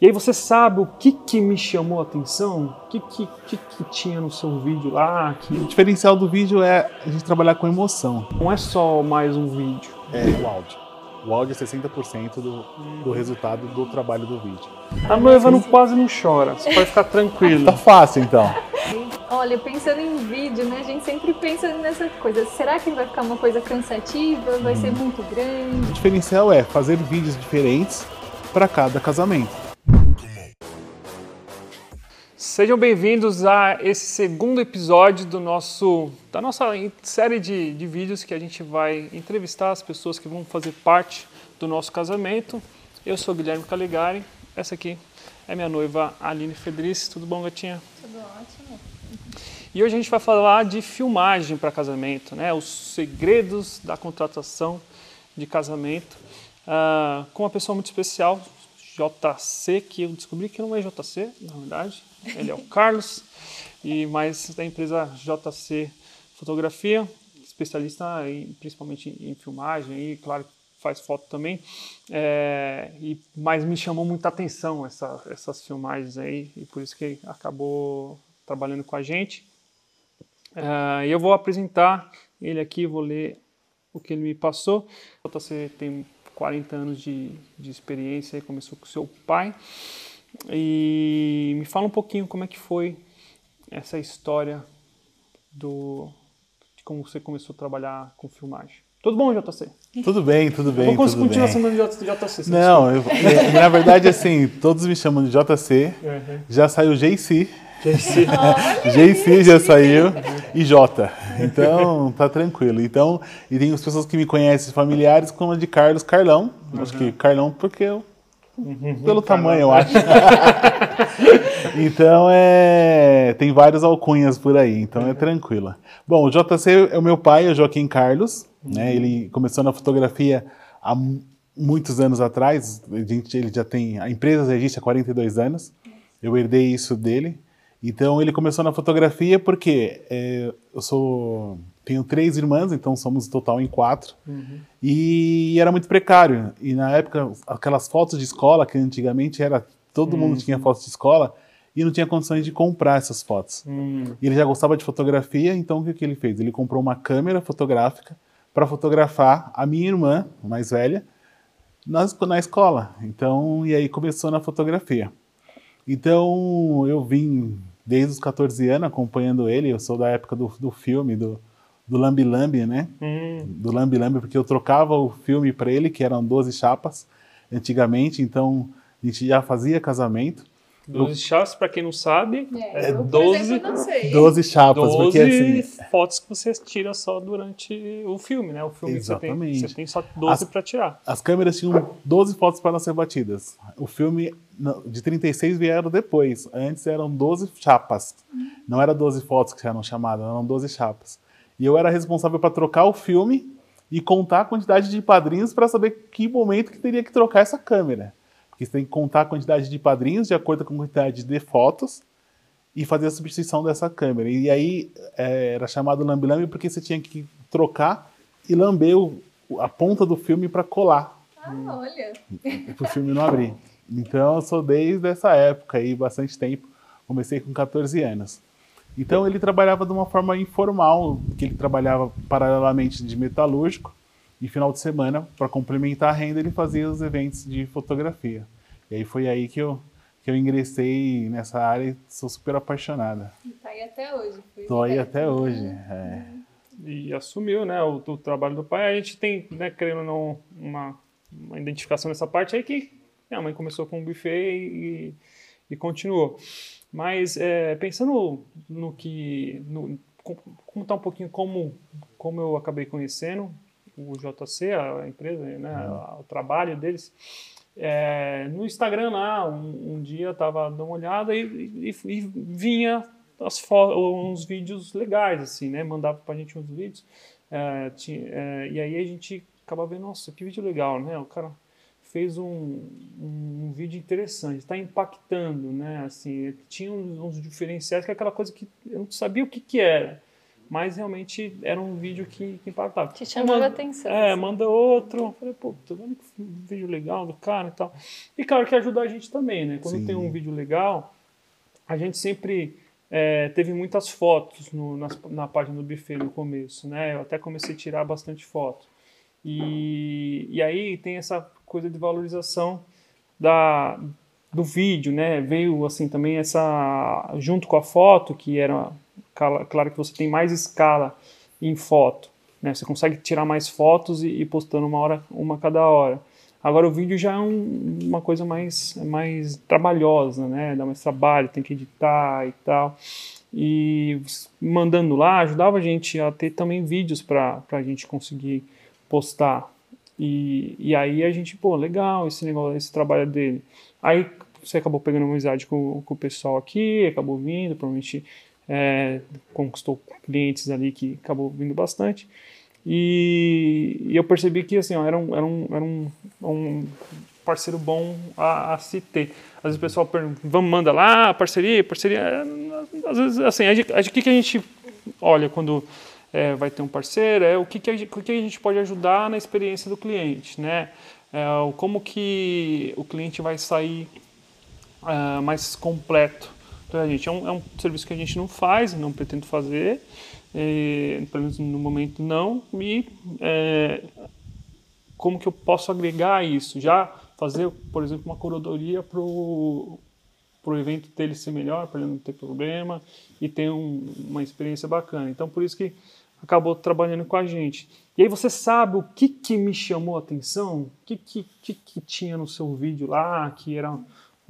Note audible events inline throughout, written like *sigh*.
E aí você sabe o que, que me chamou a atenção? O que, que, que, que tinha no seu vídeo lá? Que... O diferencial do vídeo é a gente trabalhar com emoção. Não é só mais um vídeo. É o áudio. O áudio é 60% do, do resultado do trabalho do vídeo. A noiva não, quase não chora, você pode ficar tranquilo. Tá fácil então. Olha, pensando em vídeo, né, a gente sempre pensa nessa coisa. Será que vai ficar uma coisa cansativa? Vai ser muito grande? O diferencial é fazer vídeos diferentes para cada casamento. Sejam bem-vindos a esse segundo episódio do nosso, da nossa série de, de vídeos que a gente vai entrevistar as pessoas que vão fazer parte do nosso casamento. Eu sou Guilherme Caligari, essa aqui é minha noiva Aline Fedrice. Tudo bom, gatinha? Tudo ótimo. E hoje a gente vai falar de filmagem para casamento, né? os segredos da contratação de casamento, uh, com uma pessoa muito especial, JC, que eu descobri que não é JC, na verdade, ele é o Carlos, e mais da empresa JC Fotografia, especialista em, principalmente em filmagem, e claro, faz foto também, é, e, mas me chamou muita atenção essa, essas filmagens aí, e por isso que acabou trabalhando com a gente. É, eu vou apresentar ele aqui, vou ler o que ele me passou. JC tem 40 anos de, de experiência, começou com seu pai. E me fala um pouquinho como é que foi essa história do de como você começou a trabalhar com filmagem. Tudo bom, JC? Tudo bem, tudo bem. Vamos continuar chamando de JC. Não, eu, na verdade, assim, todos me chamam de JC. Uhum. Já saiu JC. JC. *laughs* JC já saiu e J. Então, tá tranquilo. Então, e tem as pessoas que me conhecem, familiares, como a de Carlos Carlão. Uhum. Acho que Carlão porque eu Uhum, Pelo tamanho, eu acho. *laughs* então é. Tem vários alcunhas por aí, então é tranquila. Bom, o JC é o meu pai, é o Joaquim Carlos. Né? Ele começou na fotografia há muitos anos atrás. A gente, ele já tem. A empresa existe há 42 anos. Eu herdei isso dele. Então ele começou na fotografia porque é, eu sou tenho três irmãs, então somos total em quatro. Uhum. E era muito precário. E na época, aquelas fotos de escola, que antigamente era. Todo uhum. mundo tinha fotos de escola e não tinha condições de comprar essas fotos. Uhum. E ele já gostava de fotografia, então o que, que ele fez? Ele comprou uma câmera fotográfica para fotografar a minha irmã, mais velha, na, na escola. Então, e aí começou na fotografia. Então, eu vim desde os 14 anos acompanhando ele, eu sou da época do, do filme, do, do Lambi Lambi, né? Hum. Do Lambi Lambi, porque eu trocava o filme para ele, que eram 12 chapas, antigamente, então a gente já fazia casamento. 12 chapas, para quem não sabe, é, é 12, 12 chapas. 12 porque, assim, fotos que você tira só durante o filme, né? O filme exatamente. Você, tem, você tem só 12 para tirar. As câmeras tinham 12 fotos para não ser batidas. O filme de 36 vieram depois. Antes eram 12 chapas. Não era 12 fotos que eram chamadas, eram 12 chapas. E eu era responsável para trocar o filme e contar a quantidade de padrinhos para saber que momento que teria que trocar essa câmera. Porque você tem que contar a quantidade de padrinhos de acordo com a quantidade de fotos e fazer a substituição dessa câmera. E aí é, era chamado lambe-lambe porque você tinha que trocar e lamber o, a ponta do filme para colar. Ah, olha! Para o filme não abrir. Então eu sou desde essa época aí, bastante tempo. Comecei com 14 anos. Então ele trabalhava de uma forma informal, que ele trabalhava paralelamente de metalúrgico e final de semana, para complementar a renda, ele fazia os eventos de fotografia. E aí foi aí que eu, que eu ingressei nessa área e sou super apaixonada. E tá aí até hoje. Tô aí até hoje, é. E assumiu, né, o, o, trabalho do pai. A gente tem, né, querendo ou não, uma, uma identificação nessa parte aí que minha mãe começou com um buffet e, e continuou. Mas é, pensando no que. No, contar um pouquinho como, como eu acabei conhecendo o JC, a empresa, né, uhum. o trabalho deles. É, no Instagram lá, um, um dia estava dando uma olhada e, e, e vinha uns vídeos legais, assim, né? Mandava pra gente uns vídeos. É, tinha, é, e aí a gente acaba vendo, nossa, que vídeo legal, né? O cara fez um, um, um vídeo interessante, está impactando, né? Assim, tinha uns, uns, diferenciais que é aquela coisa que eu não sabia o que, que era. Mas realmente era um vídeo que, que impactava. Te chamava Manda- atenção. É, assim. manda outro. Eu Falei, pô, tô vendo que vídeo legal do cara e tal. E claro que ajuda a gente também, né? Quando Sim. tem um vídeo legal, a gente sempre é, teve muitas fotos no- nas- na página do buffet no começo, né? Eu até comecei a tirar bastante foto. E, e aí tem essa coisa de valorização da, do vídeo, né? Veio assim também essa junto com a foto, que era cala- claro que você tem mais escala em foto, né? Você consegue tirar mais fotos e, e postando uma hora, uma cada hora. Agora o vídeo já é um- uma coisa mais mais trabalhosa, né? Dá mais trabalho, tem que editar e tal. E mandando lá ajudava a gente a ter também vídeos para a gente conseguir postar. E, e aí a gente, pô, legal esse negócio, esse trabalho dele. Aí você acabou pegando amizade com, com o pessoal aqui, acabou vindo, provavelmente é, conquistou clientes ali que acabou vindo bastante. E, e eu percebi que assim, ó, era, um, era, um, era um, um parceiro bom a, a se ter. Às vezes o pessoal pergunta, vamos, manda lá, parceria, parceria. É, Às vezes, assim, a gente- a gente- o que, que a gente olha quando é, vai ter um parceiro é o que, que, a, o que a gente pode ajudar na experiência do cliente, né? É, o como que o cliente vai sair ah, mais completo pra gente. É um, é um serviço que a gente não faz, não pretendo fazer, pelo menos no momento não, e eh, como que eu posso agregar isso? Já fazer, por exemplo, uma curadoria para o evento dele ser melhor, para ele não ter problema e ter um- uma experiência bacana. Então, por isso que acabou trabalhando com a gente. E aí você sabe o que, que me chamou a atenção? O que, que, que, que tinha no seu vídeo lá, que era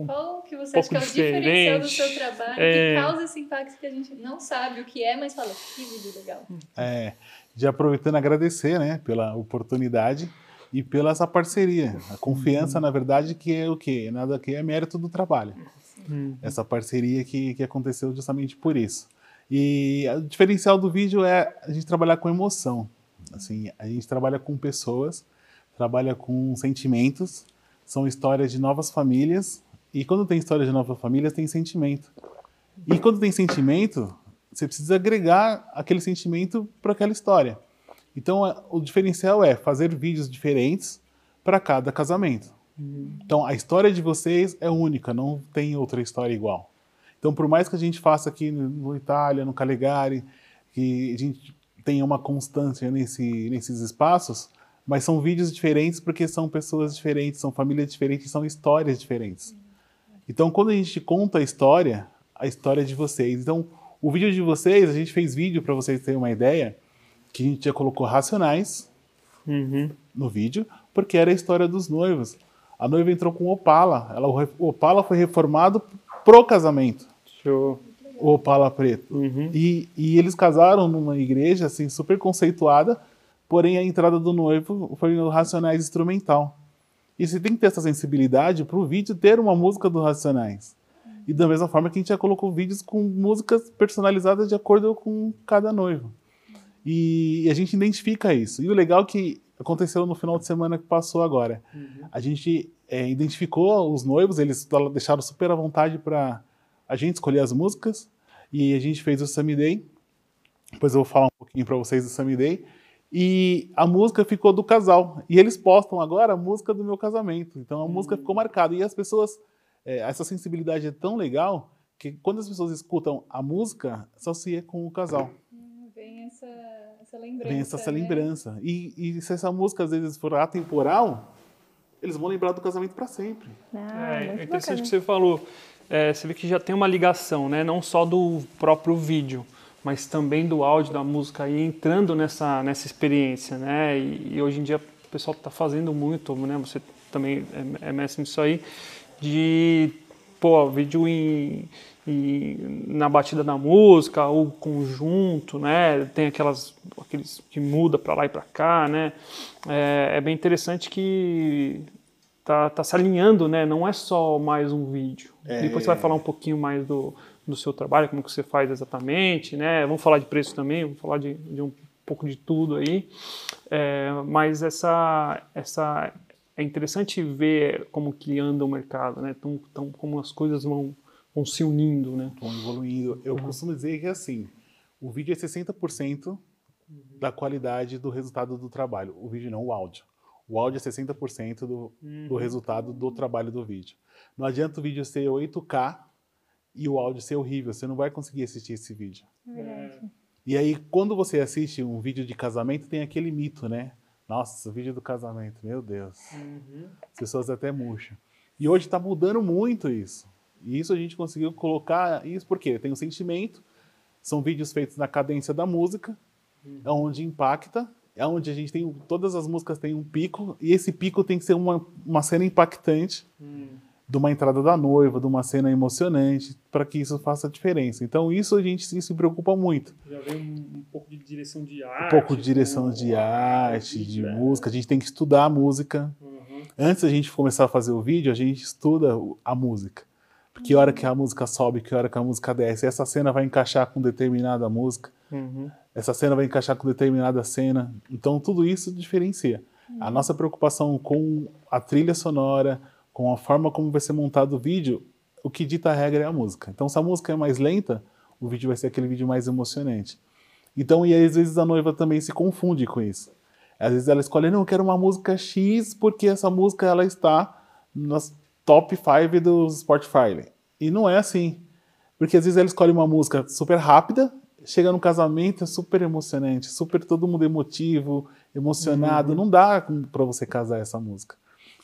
Qual que você acha que é o diferencial do seu trabalho É. que causa esse impacto que a gente não sabe o que é, mas fala, que vídeo legal. É, de aproveitando agradecer, né, pela oportunidade e pela essa parceria. A confiança, na verdade, que é o quê? Nada que é mérito do trabalho. Hum. Essa parceria que, que aconteceu justamente por isso. E o diferencial do vídeo é a gente trabalhar com emoção. Assim, a gente trabalha com pessoas, trabalha com sentimentos, são histórias de novas famílias. E quando tem história de novas famílias, tem sentimento. E quando tem sentimento, você precisa agregar aquele sentimento para aquela história. Então, a- o diferencial é fazer vídeos diferentes para cada casamento. Então, a história de vocês é única, não tem outra história igual. Então, por mais que a gente faça aqui no, Itália, no Calegari, que a gente tenha uma constância nesse, nesses espaços, mas são vídeos diferentes porque são pessoas diferentes, são famílias diferentes, são histórias diferentes. Então, quando a gente conta a história, a história é de vocês. Então, o vídeo de vocês, a gente fez vídeo para vocês terem uma ideia, que a gente já colocou racionais Uhum. no vídeo, porque era a história dos noivos. A noiva entrou com Opala. Ela, o Opala foi reformado pro casamento, Show. o Opala preto. Uhum. E, e eles casaram numa igreja assim super conceituada, porém a entrada do noivo foi no Racionais instrumental. E você tem que ter essa sensibilidade para o vídeo ter uma música do Racionais. E da mesma forma que a gente já colocou vídeos com músicas personalizadas de acordo com cada noivo. E a gente identifica isso. E o legal é que aconteceu no final de semana que passou agora. A gente é, identificou os noivos, eles deixaram super à vontade para a gente escolher as músicas. E a gente fez o Sammy Day. Depois eu vou falar um pouquinho para vocês do Sammy Day. E a música ficou do casal. E eles postam agora a música do meu casamento. Então a música ficou marcada. E as pessoas, é, essa sensibilidade é tão legal que quando as pessoas escutam a música, associa com o casal. Vem essa, essa lembrança. Vem essa, essa né? lembrança. E, e se essa música às vezes for atemporal, eles vão lembrar do casamento para sempre. Ah, É, é interessante bacana. que você falou. É, você vê que já tem uma ligação, né? Não só do próprio vídeo, mas também do áudio da música aí entrando nessa, nessa experiência, né? E, e hoje em dia o pessoal está fazendo muito, né? Você também é, é mestre nisso aí, de pô, vídeo em, em- na batida da música, ou conjunto, né? Tem aquelas aqueles que muda para lá e para cá, né? É, é bem interessante que tá, tá se alinhando, né? Não é só mais um vídeo. É. Depois você vai falar um pouquinho mais do, do seu trabalho, como que você faz exatamente, né? Vamos falar de preço também, vamos falar de, de um pouco de tudo aí. É, mas essa, essa é interessante ver como que anda o mercado, né? Tão, tão, como as coisas vão, vão se unindo, né? Vão evoluindo. Eu costumo dizer que assim, O vídeo é 60% da qualidade do resultado do trabalho. O vídeo não, o áudio. O áudio é 60% do, do resultado do trabalho do vídeo. Não adianta o vídeo ser 8K e o áudio ser horrível. Você não vai conseguir assistir esse vídeo. É. E aí, quando você assiste um vídeo de casamento, tem aquele mito, né? Nossa, o vídeo do casamento, meu Deus. As pessoas até murcham. E hoje está mudando muito isso. E isso a gente conseguiu colocar isso porque tem um sentimento, são vídeos feitos na cadência da música, é onde impacta, é onde a gente tem todas as músicas têm um pico e esse pico tem que ser uma, uma cena impactante de uma entrada da noiva, de uma cena emocionante, para que isso faça diferença. Então isso a gente se preocupa muito. Já vem um, um pouco de direção de arte. Um pouco de direção de arte, de né? música, a gente tem que estudar a música. Uhum. Antes da gente começar a fazer o vídeo, a gente estuda a música. Que hora que a música sobe, que hora que a música desce. Essa cena vai encaixar com determinada música, Uhum. essa cena vai encaixar com determinada cena. Então tudo isso diferencia. A nossa preocupação com a trilha sonora, com a forma como vai ser montado o vídeo, o que dita a regra é a música. Então se a música é mais lenta, o vídeo vai ser aquele vídeo mais emocionante. Então, e às vezes a noiva também se confunde com isso. Às vezes ela escolhe, não, eu quero uma música X porque essa música ela está nas top 5 do Spotify. E não é assim. Porque às vezes ela escolhe uma música super rápida, chega no casamento, é super emocionante, super todo mundo emotivo, emocionado. Não dá para você casar essa música.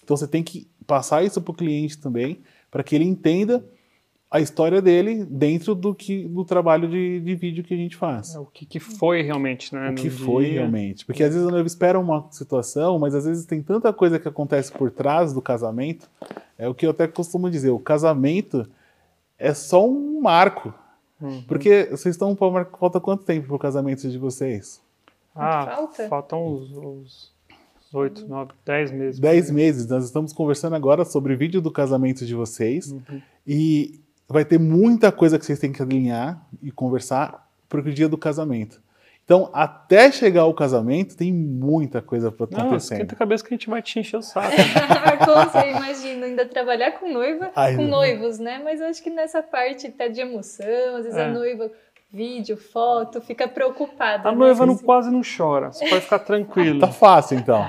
Então você tem que passar isso para o cliente também, para que ele entenda a história dele dentro do que do trabalho de, de vídeo que a gente faz É o que, que foi realmente, né? o que foi dia. realmente. Porque às vezes a noiva espera uma situação, mas às vezes tem tanta coisa que acontece por trás do casamento. É o que eu até costumo dizer: o casamento é só um marco. Uhum. Porque vocês estão. Falta quanto tempo pro casamento de vocês? Ah, Falta? faltam uns, uns 8, 9, 10 meses. Dez meses. Nós estamos conversando agora sobre o vídeo do casamento de vocês. Uhum. E vai ter muita coisa que vocês têm que alinhar e conversar para o dia do casamento. Então, até chegar ao casamento, tem muita coisa para Não, acontecendo. esquenta a cabeça que a gente vai te encher o saco. *laughs* Como você imagina ainda trabalhar com noiva, Ai, com não. noivos, né? Mas eu acho que nessa parte até de emoção, às vezes É. a noiva, vídeo, foto, fica preocupada. A né? noiva não, Assim, quase não chora. Você pode ficar *laughs* tranquilo. Tá fácil, então.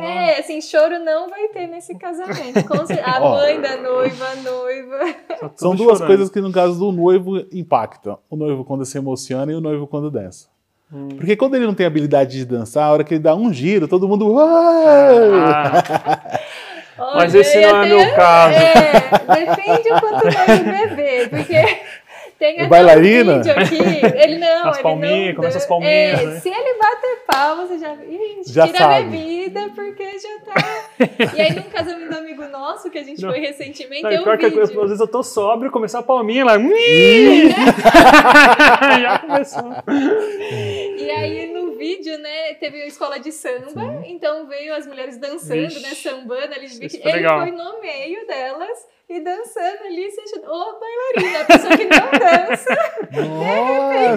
É, assim, choro não vai ter nesse casamento. A *laughs* mãe da noiva, a noiva. Tá São duas chorando. coisas que, no caso do noivo, impactam. O noivo quando se emociona e o noivo quando dança. Hum. Porque quando ele não tem habilidade de dançar, a hora que ele dá um giro, todo mundo. Ah, *laughs* mas esse não é meu caso. É, depende o quanto vai beber, porque tem até bailarina? um vídeo aqui, ele não, As ele palminhas, não, começa as palminhas, é, né? Se ele bater palma, você já, Ih, Já tira sabe. a bebida, porque já tá... E aí, num casamento do amigo nosso, que a gente Não. foi recentemente, Não, que eu- vídeo. às vezes eu tô sóbrio, começar a palminha lá. *laughs* Já começou. E aí, no vídeo, né, teve a escola de samba, então veio as mulheres dançando, Vixe. né, sambando ali. Ele foi legal. foi no meio delas e dançando ali, se achando, ô bailarina, a pessoa que não dança, *laughs* Nossa!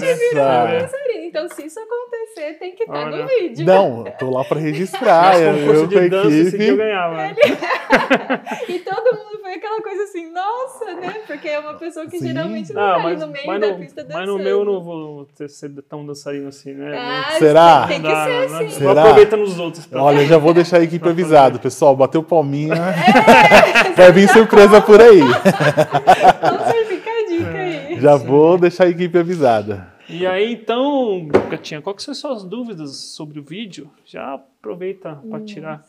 dançarina. Então, se isso acontecer, tem que estar Olha. no vídeo. Não, tô lá pra registrar. Mas eu, eu de dança esse dia eu ganhava. *laughs* E todo mundo foi aquela coisa assim, nossa, né? Porque é uma pessoa que Sim. geralmente não Ah, tá mas, ali no meio mas, da no, pista dançando. mas no meu eu não vou ter, ser tão dançarino assim, né? Ah, Será? Tem que dá, ser assim. Será? aproveita nos outros. pra- Olha, eu já vou *laughs* deixar a equipe Pra avisado, pessoal. Bateu palminha. É, *laughs* Vai vir surpresa por aí. Então, você fica a dica aí. Já vou deixar a equipe avisada. E aí, então, Gatinha, quais são as suas dúvidas sobre o vídeo? Já aproveita para tirar.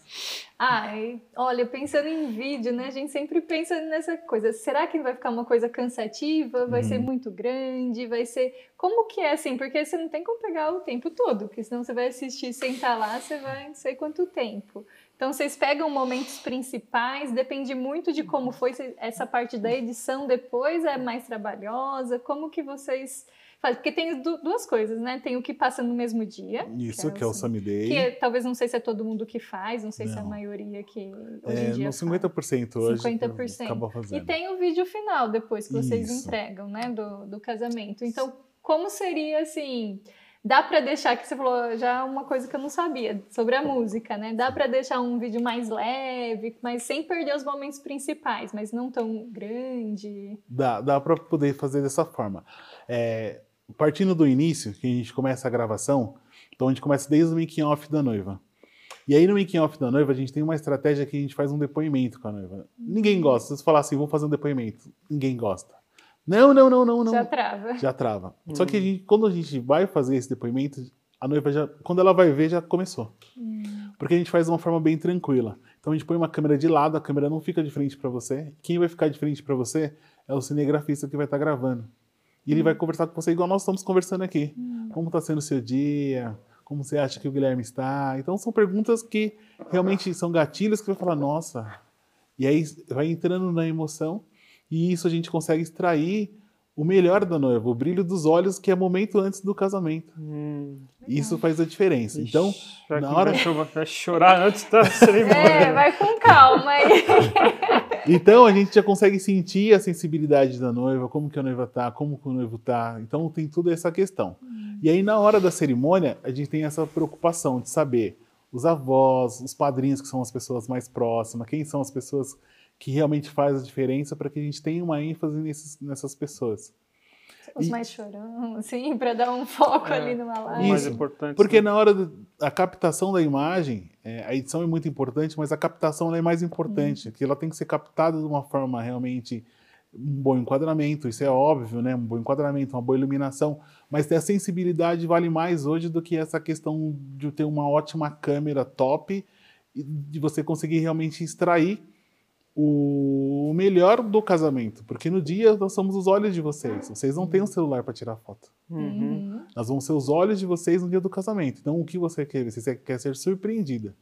Ai, olha, pensando em vídeo, né? A gente sempre pensa nessa coisa. Será que vai ficar uma coisa cansativa? Vai ser muito grande? Vai ser. Como que é assim? Porque você não tem como pegar o tempo todo, porque senão você vai assistir, sentar lá, você vai não sei quanto tempo. Então vocês pegam momentos principais, depende muito de como foi essa parte da edição depois, é mais trabalhosa. Como que vocês? Porque tem du- duas coisas, né? Tem o que passa no mesmo dia. Isso, que é o Sammy Day. Que é- talvez não sei se é todo mundo que faz, não sei se é a Não. maioria que hoje É, em dia faz. 50% hoje. 50%. Acaba E fazendo. tem o vídeo final depois que vocês Isso. entregam, né, do, do casamento. Então, como seria assim? Dá pra deixar que você falou já uma coisa que eu não sabia sobre a música, né? Dá pra deixar um vídeo mais leve, mas sem perder os momentos principais, mas não tão grande. Dá, dá para poder fazer dessa forma. É, partindo do início, que a gente começa a gravação, então a gente começa desde o making off da noiva. E aí no making off da noiva a gente tem uma estratégia que a gente faz um depoimento com a noiva. Ninguém gosta. Se você falar assim, vou fazer um depoimento, ninguém gosta. Não, não, não, não, não. Já trava. Já trava. Só que a gente, quando a gente vai fazer esse depoimento, a noiva já, quando ela vai ver, já começou. Porque a gente faz de uma forma bem tranquila. Então a gente põe uma câmera de lado, a câmera não fica de frente para você. Quem vai ficar de frente para você é o cinegrafista que vai estar gravando. E ele vai conversar com você igual nós estamos conversando aqui. Como está sendo o seu dia? Como você acha que o Guilherme está? Então são perguntas que realmente são gatilhos que vai falar, nossa. E aí vai entrando na emoção e isso a gente consegue extrair o melhor da noiva, o brilho dos olhos, que é momento antes do casamento. Hum. Isso faz a diferença. Então, Vai na que hora. vai cho- vai chorar antes da cerimônia. É, vai com calma aí. *laughs* Então a gente já consegue sentir a sensibilidade da noiva, como que a noiva tá, como que o noivo tá. Então tem toda essa questão. E aí na hora da cerimônia, a gente tem essa preocupação de saber os avós, os padrinhos que são as pessoas mais próximas, quem são as pessoas que realmente faz a diferença para que a gente tenha uma ênfase nesses, nessas pessoas. Os E- mais chorão, assim, *laughs* pra dar um foco É, ali numa live. mais Isso, importante. Porque né? na hora da captação da imagem, é, a edição é muito importante, mas a captação ela é mais importante, que ela tem que ser captada de uma forma realmente um bom enquadramento, isso é óbvio, né? Um bom enquadramento, uma boa iluminação, mas ter a sensibilidade vale mais hoje do que essa questão de ter uma ótima câmera top e de você conseguir realmente extrair o melhor do casamento, porque no dia nós somos os olhos de vocês. Vocês não têm um celular para tirar foto. Uhum. Nós vamos ser os olhos de vocês no dia do casamento. Então, o que você quer? Você quer ser surpreendida.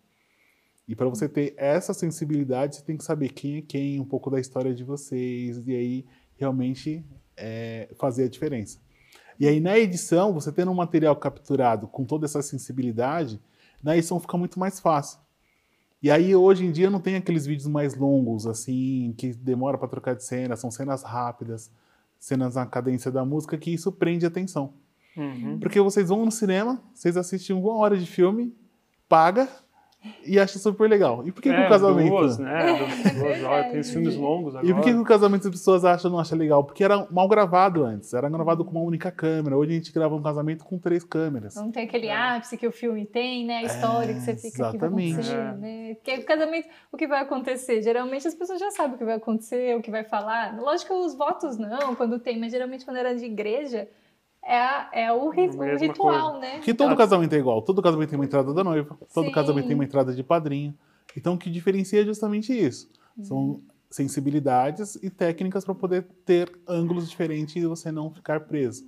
E para você ter essa sensibilidade, você tem que saber quem é quem, um pouco da história de vocês, e aí realmente é, fazer a diferença. E aí, na edição, você tendo um material capturado com toda essa sensibilidade, na edição fica muito mais fácil. E aí, hoje em dia, não tem aqueles vídeos mais longos, assim, que demora para trocar de cena, são cenas rápidas, cenas na cadência da música, que isso prende a atenção. Uhum. Porque vocês vão no cinema, vocês assistem uma hora de filme, paga e acham super legal. E por que, que É, o casamento. Duas, né? Du- Duas horas. Tem os filmes longos agora. E por que, que o casamento as pessoas acham não acham legal? Porque era mal gravado antes, era gravado com uma única câmera. Hoje a gente grava um casamento com três câmeras. Não tem aquele ápice que o filme tem, né? A história que você fica aqui exatamente. acontecer, É. né? Porque o casamento, o que vai acontecer? Geralmente as pessoas já sabem o que vai acontecer, o que vai falar. Lógico que os votos não, quando tem, mas geralmente quando era de igreja, é, a- é o, o ritual, né? Porque todo Ah. casamento é igual. Todo casamento tem uma entrada da noiva, todo Sim. casamento tem uma entrada de padrinho. Então o que diferencia é justamente isso. São sensibilidades e técnicas para poder ter ângulos diferentes e você não ficar preso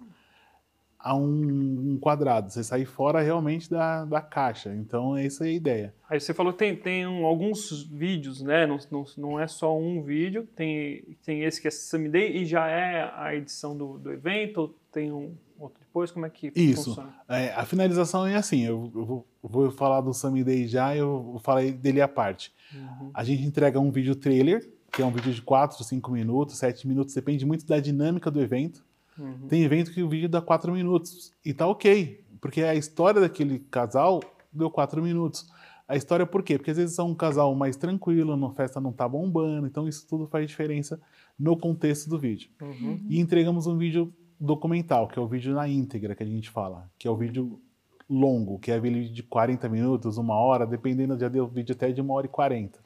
a um, um quadrado. Você sair fora realmente da, da caixa. Então essa é a ideia. Aí você falou que tem, tem um- alguns vídeos, né? Não, não, não é só um vídeo, tem, tem esse que é Sesame Day e já é a edição do, do evento, ou tem um outro depois? Como é que Isso. funciona? É, a finalização é assim, eu, eu vou, eu vou falar do Sammy Day já, eu falei dele à parte. Uhum. A gente entrega um vídeo trailer, que é um vídeo de 4, 5 minutos, 7 minutos, depende muito da dinâmica do evento. Uhum. Tem evento que o vídeo dá 4 minutos, e tá ok, porque a história daquele casal deu 4 minutos. A história por quê? Porque às vezes são um casal mais tranquilo, a festa não tá bombando, então isso tudo faz diferença no contexto do vídeo. Uhum. E entregamos um vídeo documental, que é o vídeo na íntegra que a gente fala, que é o vídeo longo, que é vídeo de 40 minutos, uma hora, dependendo, já deu vídeo até de uma hora e 40,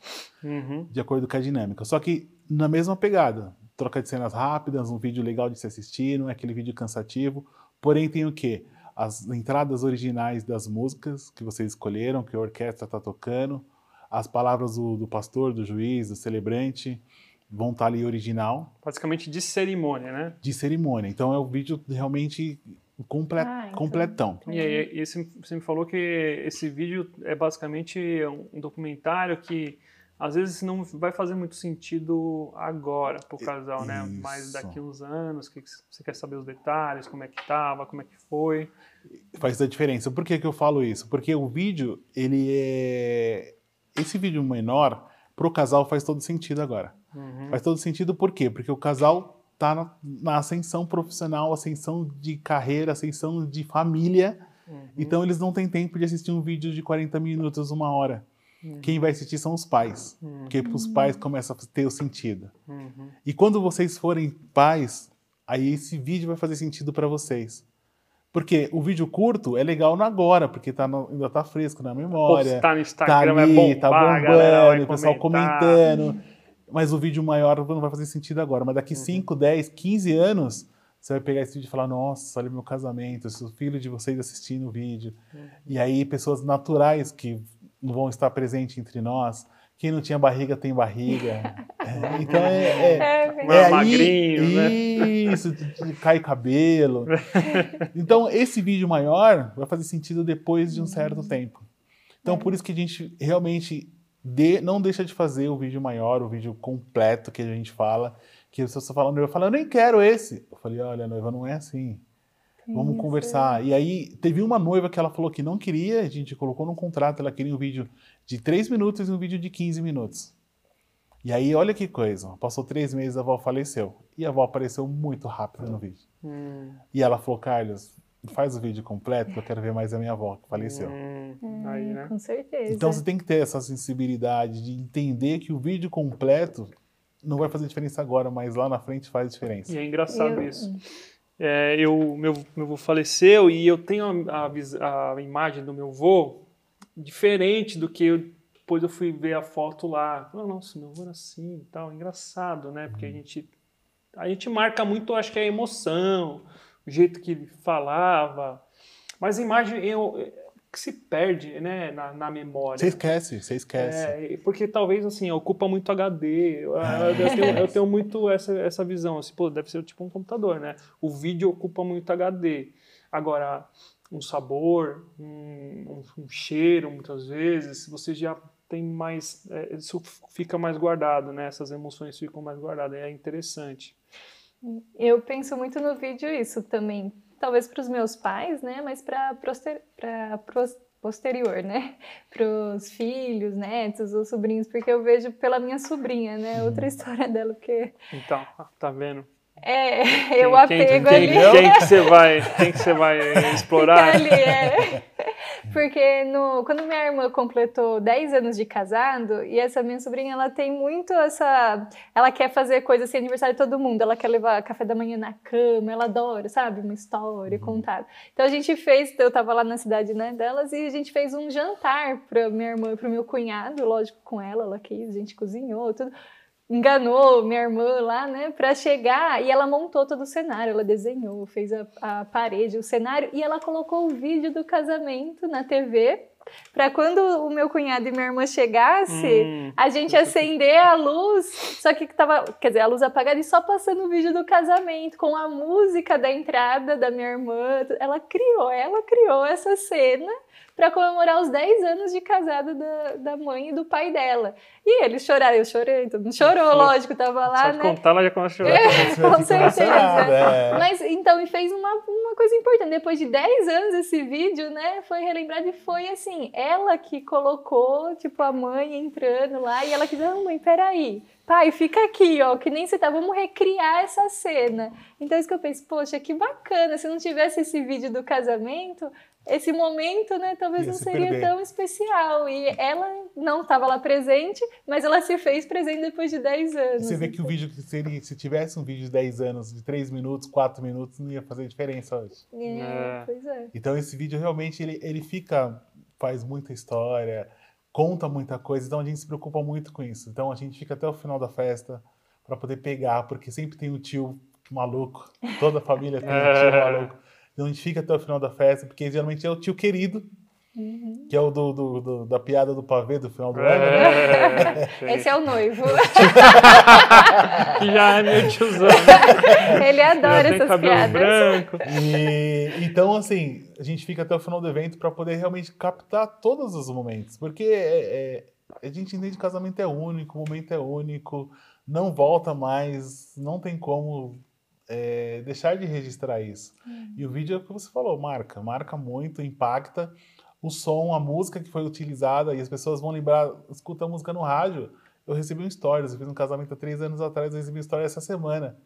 Uhum. de acordo com a dinâmica. Só que na mesma pegada, troca de cenas rápidas, um vídeo legal de se assistir, não é aquele vídeo cansativo, porém tem o quê? As entradas originais das músicas que vocês escolheram, que a orquestra está tocando, as palavras do, do pastor, do juiz, do celebrante, vão estar ali original, Basicamente de cerimônia, né? de cerimônia. Então é um vídeo realmente comple Ah, então. completão. E aí, e você me falou que esse vídeo é basicamente um documentário que às vezes não vai fazer muito sentido agora pro casal, né? Mas Isso. daqui uns anos, que que você quer saber os detalhes, como é que tava, como é que foi. Faz a diferença. Por que, que eu falo isso? Porque o vídeo, ele é. Esse vídeo menor, pro casal faz todo sentido agora. Uhum. Faz todo sentido por quê? Porque o casal tá na, na ascensão profissional, ascensão de carreira, ascensão de família. Uhum. Então eles não têm tempo de assistir um vídeo de 40 minutos, uma hora. Uhum. Quem vai assistir são os pais. Uhum. Porque os pais começam a ter o sentido. Uhum. E quando vocês forem pais, aí esse vídeo vai fazer sentido para vocês. Porque o vídeo curto é legal no agora, porque tá no- ainda tá fresco na memória. Postar no Tá Instagram ali, é bombar, tá a galera bombando, o pessoal comentando. Mas o vídeo maior não vai fazer sentido agora. Mas Uhum. daqui 5, 10, 15 anos, você vai pegar esse vídeo e falar: Nossa, olha meu casamento, o filho de vocês assistindo o vídeo. Uhum. E aí, pessoas naturais que vão estar presentes entre nós. Quem não tinha barriga tem barriga. *laughs* É, então é. é- É, é aí- magrinho, né? Isso, cai cabelo. *laughs* Então, esse vídeo maior vai fazer sentido depois de um certo tempo. Então, por isso que a gente realmente dê- não deixa de fazer o vídeo maior, o vídeo completo que a gente fala. Que as pessoas falam, eu falo, eu nem quero esse. Eu falei, olha, noiva, não é assim. Vamos Isso. conversar. E aí, teve uma noiva que ela falou que não queria, a gente colocou no contrato, ela queria um vídeo de 3 minutos e um vídeo de 15 minutos. E aí, olha que coisa, passou três meses, a avó faleceu. E a avó apareceu muito rápido no vídeo. Hum, E ela falou, Carlos, faz o vídeo completo, que eu quero ver mais a minha avó, que faleceu. hum, aí, né? Com certeza. Então você tem que ter essa sensibilidade de entender que o vídeo completo não vai fazer diferença agora, mas lá na frente faz diferença. E é engraçado Eu- isso. É, eu, meu, meu avô faleceu e eu tenho a, a a imagem do meu avô diferente do que eu, depois eu fui ver a foto lá. Ah, nossa, meu avô era assim e tal. Engraçado, né? Porque a gente, a gente marca muito, acho que a emoção, o jeito que ele falava. Mas a imagem eu, que se perde né, na, na memória. Você esquece, você esquece. É, porque talvez assim, ocupa muito HD. Eu, eu tenho, eu tenho *laughs* muito essa, essa visão, assim, pô, deve ser tipo um computador, né? O vídeo ocupa muito HD. Agora, um sabor, um, um- um cheiro, muitas vezes, você já tem mais. é, isso fica mais guardado, né? Essas emoções ficam mais guardadas. É interessante. Eu penso muito no vídeo isso também. Talvez para os meus pais, né? Mas para posterior, né? *laughs* Para os filhos, netos ou sobrinhos, porque eu vejo pela minha sobrinha, né? Outra *laughs* história dela, porque Então, ah, tá vendo? é Quem- eu quem, apego quem, ali. Quem que *laughs* você vai, quem que você vai explorar? Fica ali, é. Porque no, quando minha irmã completou 10 anos de casado, e essa minha sobrinha, ela tem muito essa. Ela quer fazer coisa assim, aniversário de todo mundo, ela quer levar café da manhã na cama, ela adora, sabe? Uma história contada. Então a gente fez, eu tava lá na cidade né, delas, e a gente fez um jantar pra minha irmã e pro meu cunhado, lógico, com ela, ela quis, a gente cozinhou, tudo enganou minha irmã lá, né, para chegar e ela montou todo o cenário, ela desenhou, fez a, a parede, o cenário e ela colocou o vídeo do casamento na TV para quando o meu cunhado e minha irmã chegasse, Hum, a gente acender a luz, só que tava, quer dizer, a luz apagada e só passando o vídeo do casamento com a música da entrada da minha irmã. Ela criou, ela criou essa cena para comemorar os 10 anos de casada da, da mãe e do pai dela. E eles choraram, eu chorei, todo mundo chorou, lógico, tava lá, só né? contar, ela já começa a chorar. *laughs* Você com certeza. emocionada, é. Mas então, e fez uma, uma coisa importante. Depois de 10 anos, esse vídeo, né, foi relembrado e foi assim: ela que colocou, tipo, a mãe entrando lá e ela que, não, mãe, peraí. Pai, fica aqui, ó, que nem você tá, vamos recriar essa cena. Então, é isso que eu penso, poxa, que bacana. Se não tivesse esse vídeo do casamento, esse momento, né, talvez Ia não se seria perder. tão especial. E ela não estava lá presente, mas ela se fez presente depois de 10 anos. Você vê que o vídeo, se, ele, se tivesse um vídeo de 10 anos, de 3 minutos, 4 minutos, não ia fazer diferença hoje. É, É. pois é. Então esse vídeo realmente ele, ele fica, faz muita história, conta muita coisa, então a gente se preocupa muito com isso. Então a gente fica até o final da festa para poder pegar, porque sempre tem o tio maluco, toda a família tem um tio É. maluco. A gente fica até o final da festa, porque geralmente é o tio querido, Uhum. que é o do, do- do- da piada do pavê do final do ano, né? É, Esse é o noivo. *laughs* que já é meu tiozão. Ele Já adora tem essas piadas. branco. E, então, assim, a gente fica até o final do evento para poder realmente captar todos os momentos. Porque é- é- a gente entende que o casamento é único, o momento é único, não volta mais, não tem como é, deixar de registrar isso. E o vídeo é o que você falou, marca, marca muito, impacta. O som, a música que foi utilizada, e as pessoas vão lembrar, escuta a música no rádio. Eu recebi um stories, eu fiz um casamento há três anos atrás, eu recebi um story essa semana.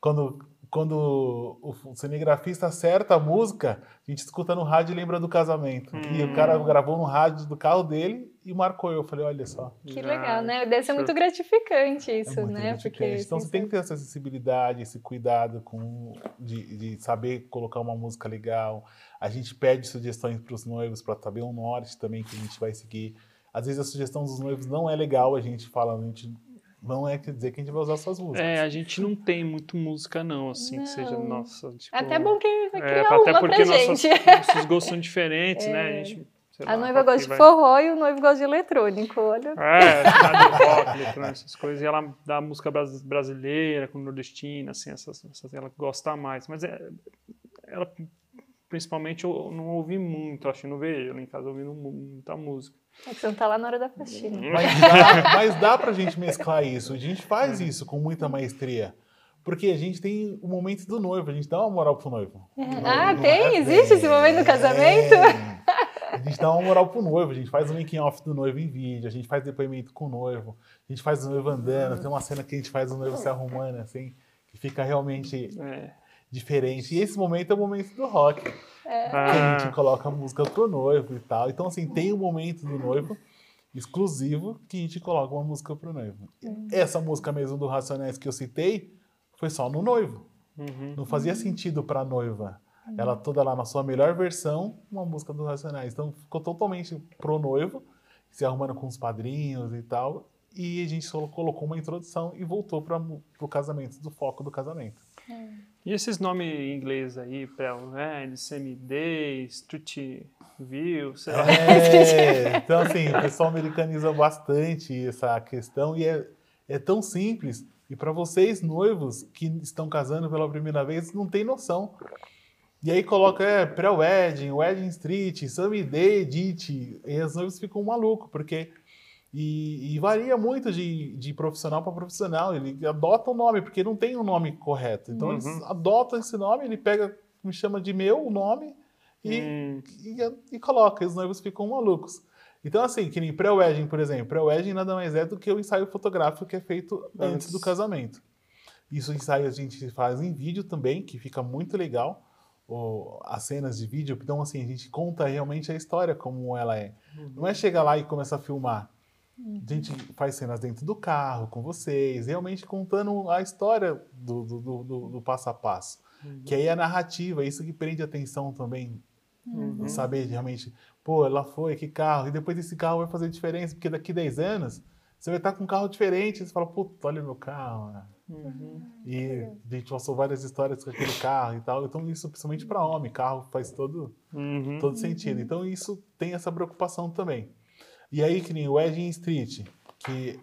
Quando, quando o cinegrafista acerta a música, a gente escuta no rádio e lembra do casamento. E o cara gravou no rádio do carro dele e marcou eu. falei, olha só. Que legal, né? Deve ser muito gratificante isso, é muito né? Gratificante. Porque, então você tem que ter essa sensibilidade, esse cuidado com de, de saber colocar uma música legal. A gente pede sugestões para os noivos para saber um norte também que a gente vai seguir. Às vezes a sugestão dos noivos não é legal, a gente fala, a gente não é quer dizer que a gente vai usar suas músicas. É, a gente não tem muito música não, assim, não. que seja nossa. Tipo, até bom que vai é, criar é, até porque nossas, nossos gostos são diferentes, *laughs* é. né? A, gente, a lá, noiva gosta de vai... forró e o noivo gosta de eletrônico, olha. É, tá de rock, eletrônico, essas coisas. E ela dá música brasileira, com nordestina, assim, essas, essas, ela gosta mais. Mas é, ela, principalmente, eu não ouvi muito, acho que não vejo ela em casa ouvindo muita música. É que você não tá lá na hora da faxina. Mas dá, mas dá pra gente mesclar isso. A gente faz isso com muita maestria. Porque a gente tem o momento do noivo, a gente dá uma moral pro noivo. É. Ah, tem? Existe esse momento do casamento? A gente dá uma moral pro noivo, a gente faz o making off do noivo em vídeo, a gente faz depoimento com o noivo, a gente faz o noivo andando, tem uma cena que a gente faz o noivo se arrumando, assim, que fica realmente é. diferente. E esse momento é o momento do rock. É. Que a gente coloca a música pro noivo e tal. Então, assim, tem o um momento do noivo exclusivo que a gente coloca uma música pro noivo. Uhum. Essa música mesmo do Racionais que eu citei foi só no noivo. Uhum. Não fazia sentido pra noiva. Uhum. Ela toda lá na sua melhor versão, uma música do Racionais. Então ficou totalmente pro noivo, se arrumando com os padrinhos e tal. E a gente só colocou uma introdução e voltou para o casamento, do foco do casamento. É. E esses nomes em inglês aí, Pel, né? CMD, sei lá. É, então, assim, o pessoal americaniza bastante essa questão e é, é tão simples. E para vocês, noivos, que estão casando pela primeira vez, não tem noção. E aí coloca é, pré-wedding, wedding street, Day, edit, e as noivas ficam malucos, porque e, e, varia muito de, de profissional para profissional. Ele adota o nome, porque não tem um nome correto. Então uhum. eles adotam esse nome, ele pega, me chama de meu o nome e, hum. e, e, coloca. E os noivos ficam malucos. Então, assim, que nem pré-wedding, por exemplo. Pré-wedding nada mais é do que o ensaio fotográfico que é feito antes, antes do casamento. Isso ensaio a gente faz em vídeo também, que fica muito legal. O, as cenas de vídeo. Então, assim, a gente conta realmente a história como ela é. Uhum. Não é chegar lá e começar a filmar. A gente faz cenas dentro do carro com vocês, realmente contando a história do, do, do, do passo a passo. Uhum. Que aí é a narrativa, isso que prende atenção também. Uhum. Saber realmente, pô, ela foi, que carro, e depois esse carro vai fazer diferença, porque daqui 10 anos você vai estar com um carro diferente, você fala, puta, olha meu carro. Uhum. E a gente passou várias histórias com aquele carro e tal. Então, isso principalmente para homem, carro faz todo, uhum. todo sentido. Então, isso tem essa preocupação também. E aí, que nem o Wedding Street, que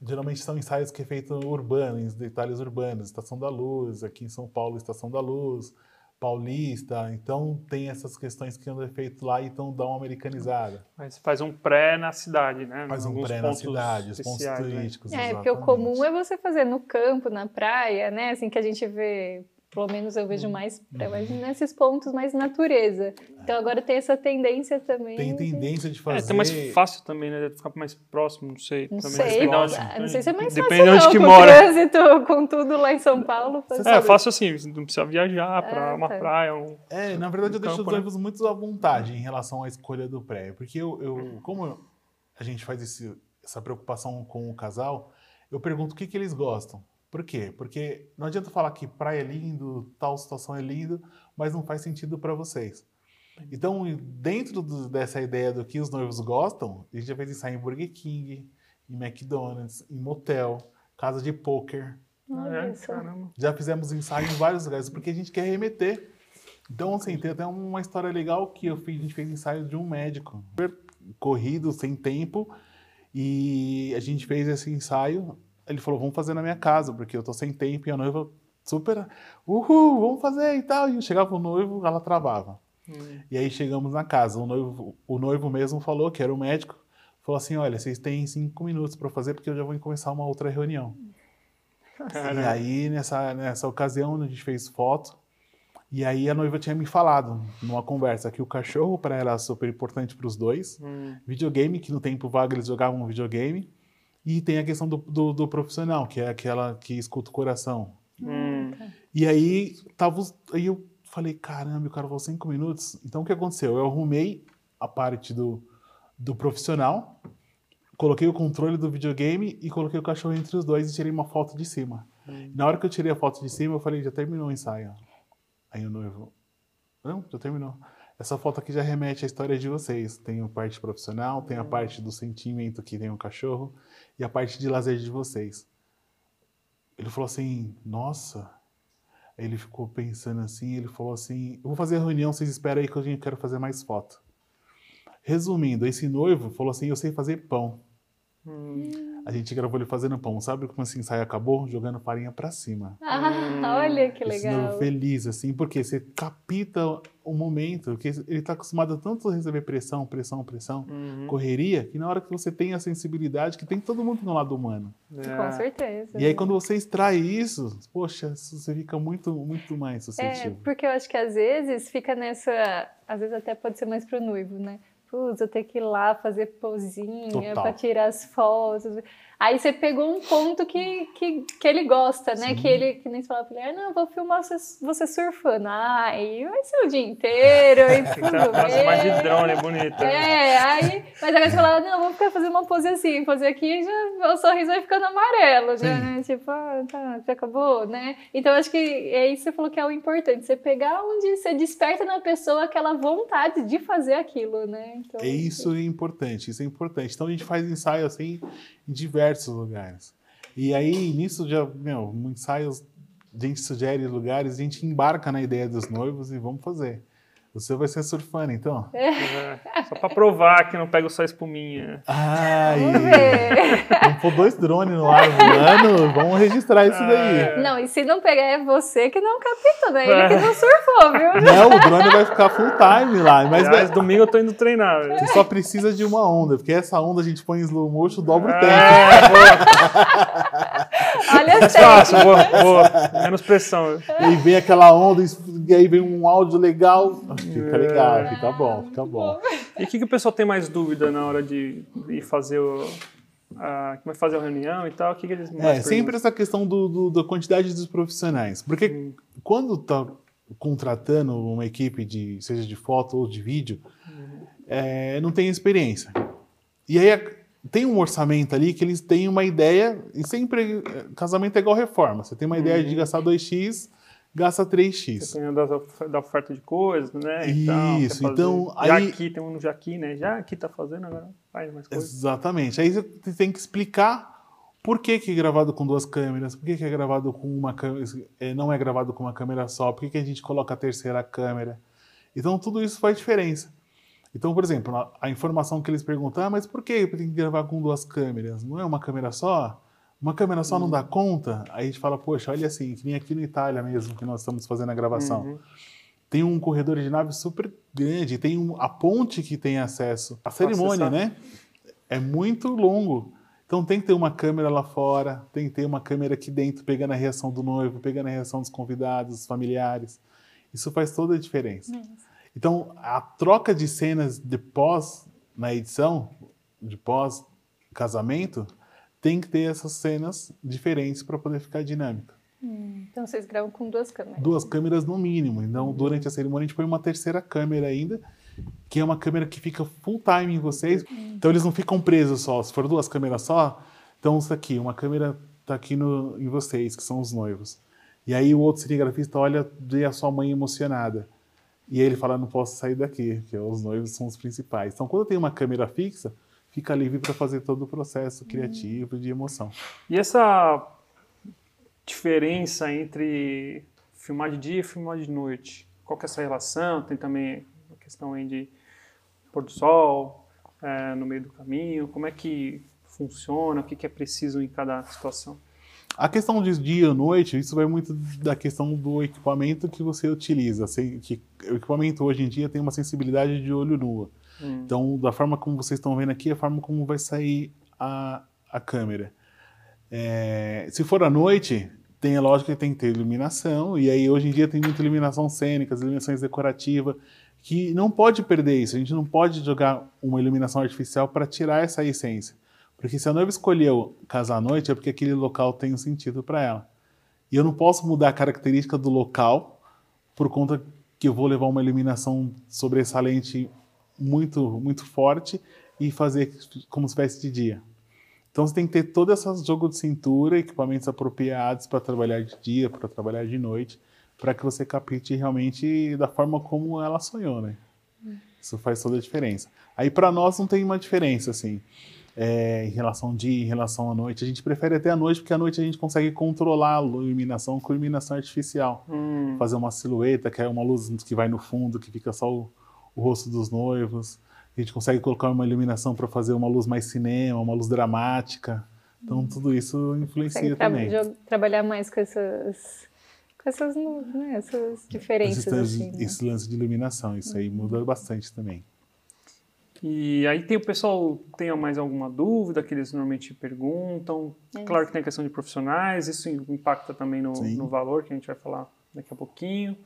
geralmente são ensaios que é feito urbano, em detalhes urbanos, Estação da Luz, aqui em São Paulo, Estação da Luz, Paulista, então tem essas questões que andam feito lá e então dá uma americanizada. Mas faz um pré na cidade, né? Faz um pré na cidade, os pontos turísticos. Né? É, porque o comum é você fazer no campo, na praia, né? Assim que a gente vê pelo menos eu vejo uhum. mais uhum. nesses pontos mais natureza. Então agora tem essa tendência também. Tem tendência de fazer. É, tem mais fácil também, né? Deve ficar mais próximo, não sei. Não também. sei. Não, não sei se é mais Depende fácil. Depende de onde que com mora. trânsito, com tudo lá em São Paulo. É, é fácil assim, não precisa viajar para é, uma tá. praia. Um, é, na verdade um eu deixo os noivos né? muito à vontade em relação à escolha do pré. Porque eu, eu hum. como a gente faz esse, essa preocupação com o casal, eu pergunto o que, que eles gostam. Por quê? Porque não adianta falar que praia é lindo, tal situação é lindo, mas não faz sentido para vocês. Então, dentro do, dessa ideia do que os noivos gostam, a gente já fez ensaio em Burger King, em McDonald's, em motel, casa de poker. É, já fizemos ensaio em vários lugares, porque a gente quer remeter. Então, assim, tem até uma história legal que eu fiz, a gente fez ensaio de um médico, corrido, sem tempo, e a gente fez esse ensaio ele falou, vamos fazer na minha casa, porque eu tô sem tempo e a noiva super, uhul, vamos fazer e tal. E chegava o noivo, ela travava. Hum. E aí chegamos na casa, o noivo, o noivo mesmo falou, que era o médico, falou assim, olha, vocês têm cinco minutos para fazer, porque eu já vou começar uma outra reunião. Caramba. E aí, nessa, nessa ocasião, a gente fez foto, e aí a noiva tinha me falado, numa conversa, que o cachorro para ela era super importante para os dois, hum. videogame, que no tempo vago eles jogavam videogame, e tem a questão do, do, do profissional, que é aquela que escuta o coração. Hum. E aí, tava, aí eu falei, caramba, o cara falou cinco minutos. Então, o que aconteceu? Eu arrumei a parte do, do profissional, coloquei o controle do videogame e coloquei o cachorro entre os dois e tirei uma foto de cima. Hum. Na hora que eu tirei a foto de cima, eu falei, já terminou o ensaio. Aí o noivo, não, já terminou. Essa foto aqui já remete à história de vocês. Tem a parte profissional, tem a parte do sentimento que tem o cachorro e a parte de lazer de vocês. Ele falou assim, nossa. Ele ficou pensando assim, ele falou assim, eu vou fazer a reunião, vocês esperam aí que eu quero fazer mais foto. Resumindo, esse noivo falou assim, eu sei fazer pão. Hum. A gente gravou ele fazendo pão. Sabe como esse ensaio acabou? Jogando farinha pra cima. Ah, *laughs* olha que legal. feliz, assim, porque você capta o momento, que ele tá acostumado a tanto receber pressão, pressão, pressão, Uhum. correria, que na hora que você tem a sensibilidade, que tem todo mundo no lado humano. É. Com certeza. E aí quando você extrai isso, poxa, você fica muito, muito mais É, suscetível. porque eu acho que às vezes fica nessa. Às vezes até pode ser mais pro noivo, né? Putz, eu tenho que ir lá fazer posinha Total. pra tirar as fotos. Aí você pegou um ponto que, que, que ele gosta, né? Sim. Que ele, que nem você falava pra ele, ah, não, vou filmar você, você surfando. Ah, aí vai ser o dia inteiro, *laughs* e tudo bem. mais de drone bonita. É, aí, mas agora você fala, não, vamos ficar fazendo uma pose assim, pose aqui, já o sorriso vai ficando amarelo, já, né? Tipo, ah, tá, já acabou, né? Então acho que é isso que você falou que é o importante, você pegar onde você desperta na pessoa aquela vontade de fazer aquilo, né? Então, É isso é importante, isso é importante. Então a gente faz ensaio assim em diversos lugares. E aí, nisso já, meu, ensaios, a gente sugere lugares, a gente embarca na ideia dos noivos e vamos fazer. Você vai ser surfando, então? É, Só pra provar que não pega só espuminha. Ai, Vamos pôr dois drones no ar voando, vamos registrar isso daí. É. Não, e se não pegar é você que não captou, né? Ele É. que não surfou, viu? Não, o drone vai ficar full time lá, mas Aliás, domingo eu tô indo treinar. velho. você só precisa de uma onda, porque essa onda a gente põe em slow motion, dobra o tempo. É, boa. Olha Mais só. fácil, boa, boa. Menos pressão. E aí vem aquela onda, e aí vem um áudio legal. Fica legal, fica bom, fica bom. E o que, que o pessoal tem mais dúvida na hora de ir fazer o. A, que vai fazer a reunião e tal? O que, que eles mais É, sempre perguntam? essa questão do, do- da quantidade dos profissionais. Porque quando tá contratando uma equipe de, seja de foto ou de vídeo, é, não tem experiência. E aí a- tem um orçamento ali que eles têm uma ideia, e sempre é, casamento é igual reforma. Você tem uma ideia de gastar 2x, gasta 3x. Tem a da, oferta de coisas, né? Isso, fazer. então, Já aí- aqui, tem um no Jaqui, né? Já aqui tá fazendo, agora faz mais coisas. Exatamente. Aí você tem que explicar por que, que é gravado com duas câmeras, por que, que é gravado com uma câmera, não é gravado com uma câmera só, por que, que a gente coloca a terceira câmera. Então tudo isso faz diferença. Então, por exemplo, a, a informação que eles perguntam, ah, mas por que tem que gravar com duas câmeras? Não é uma câmera só? Uma câmera só não dá conta? Aí a gente fala, poxa, olha assim, que nem aqui na Itália mesmo que nós estamos fazendo a gravação Uhum. tem um corredor de nave super grande, tem um- a ponte que tem acesso. A cerimônia, né? É muito longo. Então tem que ter uma câmera lá fora, tem que ter uma câmera aqui dentro, pegando a reação do noivo, pegando a reação dos convidados, dos familiares. Isso faz toda a diferença. Então, a troca de cenas de pós na edição, de pós casamento, tem que ter essas cenas diferentes para poder ficar dinâmica. Então vocês gravam com duas câmeras. Duas câmeras no mínimo. Então, durante a cerimônia, a gente põe uma terceira câmera ainda, que é uma câmera que fica full time em vocês. Então, eles não ficam presos só. Se for duas câmeras só, então isso aqui, uma câmera tá aqui no, em vocês, que são os noivos. E aí o outro cinegrafista olha, vê a sua mãe emocionada. E aí ele fala, não posso sair daqui, porque os noivos são os principais. Então, quando tem uma câmera fixa, fica livre para fazer todo o processo criativo de emoção. E essa diferença entre filmar de dia e filmar de noite? Qual que é essa relação? Tem também a questão aí de pôr do sol é, no meio do caminho. Como é que funciona? O que, que é preciso em cada situação? A questão de dia ou noite, isso vai muito da questão do equipamento que você utiliza. O equipamento hoje em dia tem uma sensibilidade de olho nu. Hum. Então, da forma como vocês estão vendo aqui, é a forma como vai sair a, a câmera. É, se for à noite, tem a lógica que tem que ter iluminação, e aí hoje em dia tem muita iluminação cênica, iluminações decorativas, que não pode perder isso. A gente não pode jogar uma iluminação artificial para tirar essa essência. Porque se a noiva escolheu casar à noite, é porque aquele local tem um sentido para ela. E eu não posso mudar a característica do local por conta que eu vou levar uma iluminação sobressalente muito, muito forte e fazer como se fosse de dia. Então você tem que ter todo esse jogo de cintura, equipamentos apropriados para trabalhar de dia, para trabalhar de noite, para que você capite realmente da forma como ela sonhou, né? Isso faz toda a diferença. Aí para nós não tem uma diferença assim. É, em relação ao dia, em relação à noite. A gente prefere até a noite, porque à noite a gente consegue controlar a iluminação com iluminação artificial. Hum. Fazer uma silhueta, que é uma luz que vai no fundo, que fica só o, o rosto dos noivos. A gente consegue colocar uma iluminação para fazer uma luz mais cinema, uma luz dramática. Então tudo isso influencia Tra também. trabalhar mais com essas, com essas, né, essas diferenças. Esse, assim, né? esse lance de iluminação, isso aí muda bastante também. E aí tem o pessoal tem mais alguma dúvida que eles normalmente perguntam. É Claro que tem a questão de profissionais, isso impacta também no, no valor que a gente vai falar daqui a pouquinho,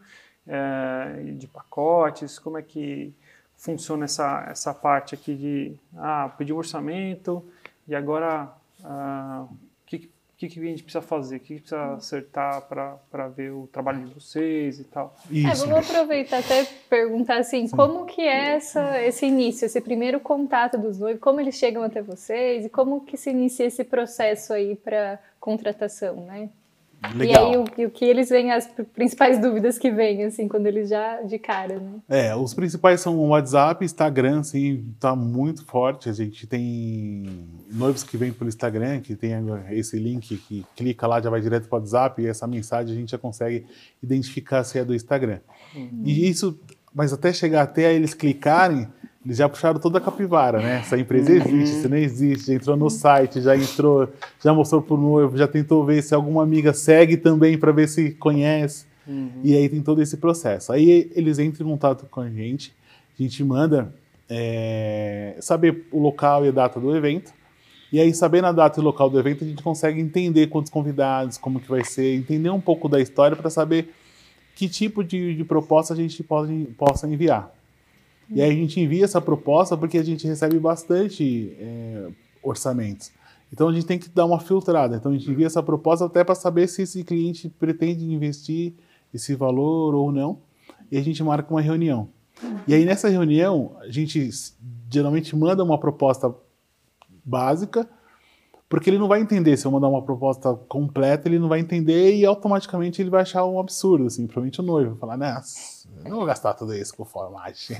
é, de pacotes, como é que funciona essa, essa parte aqui de ah, pedir um orçamento e agora ah, o que, que, que a gente precisa fazer, o que, que precisa acertar para ver o trabalho de vocês e tal. É, Isso. vamos aproveitar até perguntar assim, como que é essa, esse início, esse primeiro contato dos noivos, como eles chegam até vocês e como que se inicia esse processo aí para contratação, né? Legal. E aí o, o que eles veem, as principais dúvidas que vêm, assim, quando eles já de cara, né? É, os principais são o WhatsApp, Instagram, assim, tá muito forte. A gente tem noivos que vêm pelo Instagram, que tem esse link que clica lá, já vai direto para o WhatsApp, e essa mensagem a gente já consegue identificar se é do Instagram. E isso, mas até chegar até eles clicarem, eles já puxaram toda a capivara, né? Essa empresa existe, isso não existe, já entrou no site, já entrou, já mostrou pro noivo, já tentou ver se alguma amiga segue também para ver se conhece. E aí tem todo esse processo. Aí eles entram em contato com a gente, a gente manda é, saber o local e a data do evento. E aí, sabendo a data e o local do evento, a gente consegue entender quantos convidados, como que vai ser, entender um pouco da história para saber que tipo de, de proposta a gente pode, possa enviar. E aí a gente envia essa proposta porque a gente recebe bastante é, orçamentos. Então a gente tem que dar uma filtrada. Então a gente envia essa proposta até para saber se esse cliente pretende investir esse valor ou não. E a gente marca uma reunião. E aí nessa reunião a gente geralmente manda uma proposta básica, porque ele não vai entender se eu mandar uma proposta completa, ele não vai entender e automaticamente ele vai achar um absurdo, assim, provavelmente o noivo vai falar, eu não vou gastar tudo isso com formagem.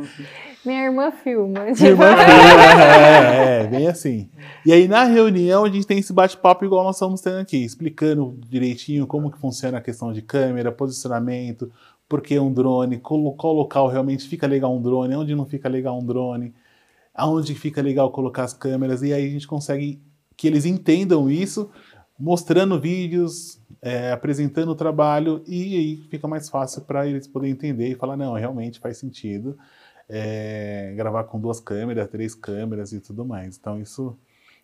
*laughs* Minha irmã filma. Minha irmã *laughs* filma, é, é, bem assim. E aí na reunião a gente tem esse bate-papo igual nós estamos tendo aqui, explicando direitinho como que funciona a questão de câmera, posicionamento, por que um drone, qual, qual local realmente fica legal um drone, onde não fica legal um drone, aonde fica legal colocar as câmeras, e aí a gente consegue que eles entendam isso, mostrando vídeos, é, apresentando o trabalho, e aí fica mais fácil para eles poderem entender e falar, não, realmente faz sentido é, gravar com duas câmeras, três câmeras e tudo mais. Então isso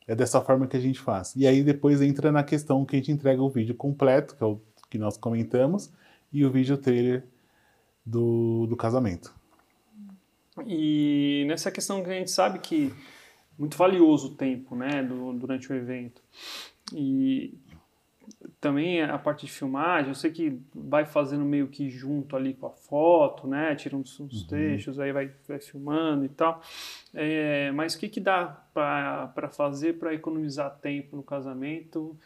é dessa forma que a gente faz. E aí depois entra na questão que a gente entrega o vídeo completo, que é o que nós comentamos, e o vídeo trailer do, do casamento. E nessa questão que a gente sabe que muito valioso o tempo, né, do, durante o evento. E também a parte de filmagem, eu sei que vai fazendo meio que junto ali com a foto, né, tira uns, uns Uhum. trechos, aí vai, vai filmando e tal. É, mas o que, que dá para fazer para economizar tempo no casamento,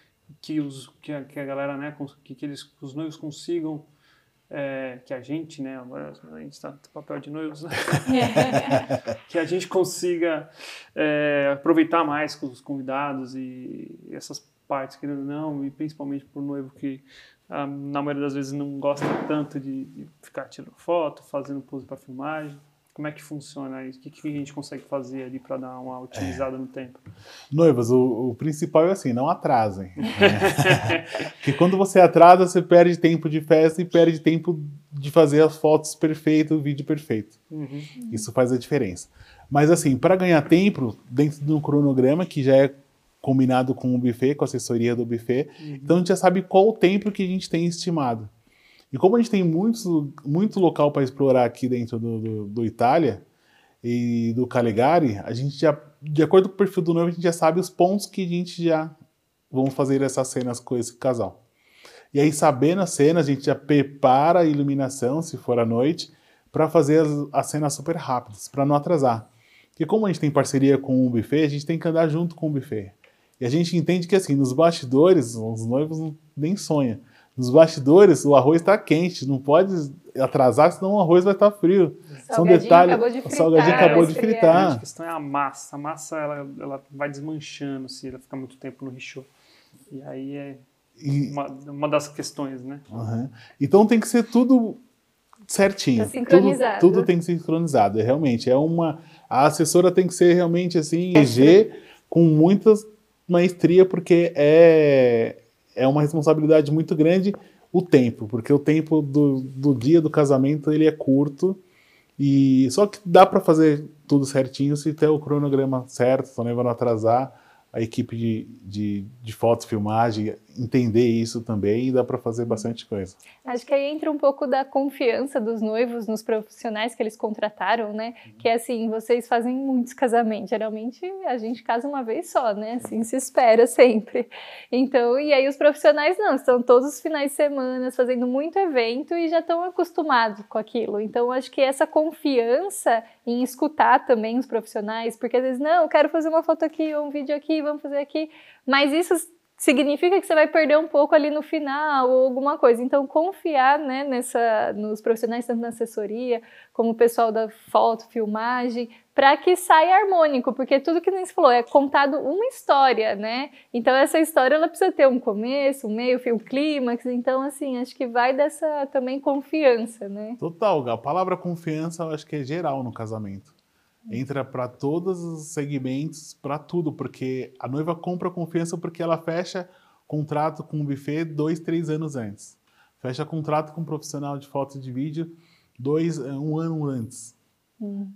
que, os, que, a, que a galera, né, que, que eles, os noivos consigam é, que a gente, né, agora a gente está no papel de noivos, né, *laughs* *laughs* que a gente consiga é, aproveitar mais com os convidados e essas partes, querendo ou não, e principalmente para o noivo que ah, na maioria das vezes não gosta tanto de, de ficar tirando foto, fazendo pose para filmagem. Como é que funciona isso? O que, que a gente consegue fazer ali para dar uma otimizada no tempo? Noivas, o, o principal é assim, não atrasem. né? *laughs* Porque quando você atrasa, você perde tempo de festa e perde tempo de fazer as fotos perfeitas, o vídeo perfeito. Uhum. Isso faz a diferença. Mas assim, para ganhar tempo, dentro de um cronograma que já é combinado com o buffet, com a assessoria do buffet, então a gente já sabe qual o tempo que a gente tem estimado. E como a gente tem muitos, muito local para explorar aqui dentro do, do, do Itália e do Calegari, a gente já, de acordo com o perfil do noivo, a gente já sabe os pontos que a gente já vamos fazer essas cenas com esse casal. E aí, sabendo as cenas, a gente já prepara a iluminação, se for à noite, para fazer as, as cenas super rápidas, para não atrasar. Porque como a gente tem parceria com o buffet, a gente tem que andar junto com o buffet. E a gente entende que assim, nos bastidores, os noivos nem sonham. Nos bastidores, o arroz está quente, não pode atrasar, senão o arroz vai estar frio. São detalhes. Acabou de fritar, o salgadinho acabou de fritar. A questão é a massa. A massa ela, ela vai desmanchando se ela ficar muito tempo no richô. E aí é E- uma, uma das questões, né? Aham. Então tem que ser tudo certinho. Tá sincronizado. Tudo, tudo tem que ser sincronizado. É, realmente, é uma. A assessora tem que ser realmente assim, EG com muita maestria, porque é, é uma responsabilidade muito grande o tempo, porque o tempo do, do dia do casamento ele é curto. E só que dá para fazer tudo certinho se ter o cronograma certo, se não vai atrasar, a equipe de, de, de fotos, filmagem, entender isso também e dá para fazer bastante coisa. Acho que aí entra um pouco da confiança dos noivos nos profissionais que eles contrataram, né? Que é assim, vocês fazem muitos casamentos. Geralmente a gente casa uma vez só, né? Assim se espera sempre. Então, e aí os profissionais não, estão todos os finais de semana fazendo muito evento e já estão acostumados com aquilo. Então, acho que essa confiança em escutar também os profissionais, porque às vezes, não, eu quero fazer uma foto aqui, ou um vídeo aqui, vamos fazer aqui. Mas isso significa que você vai perder um pouco ali no final ou alguma coisa. Então, confiar né, nessa, nos profissionais, tanto na assessoria como o pessoal da foto, filmagem, para que saia harmônico, porque tudo que nem se falou é contado uma história, né? Então, essa história ela precisa ter um começo, um meio, um clímax. Então, assim, acho que vai dessa também confiança, né? Total. A palavra confiança eu acho que é geral no casamento. Entra para todos os segmentos, para tudo, porque a noiva compra confiança porque ela fecha contrato com o buffet dois, três anos antes. Fecha contrato com um profissional de foto e de vídeo dois, eh, um ano antes.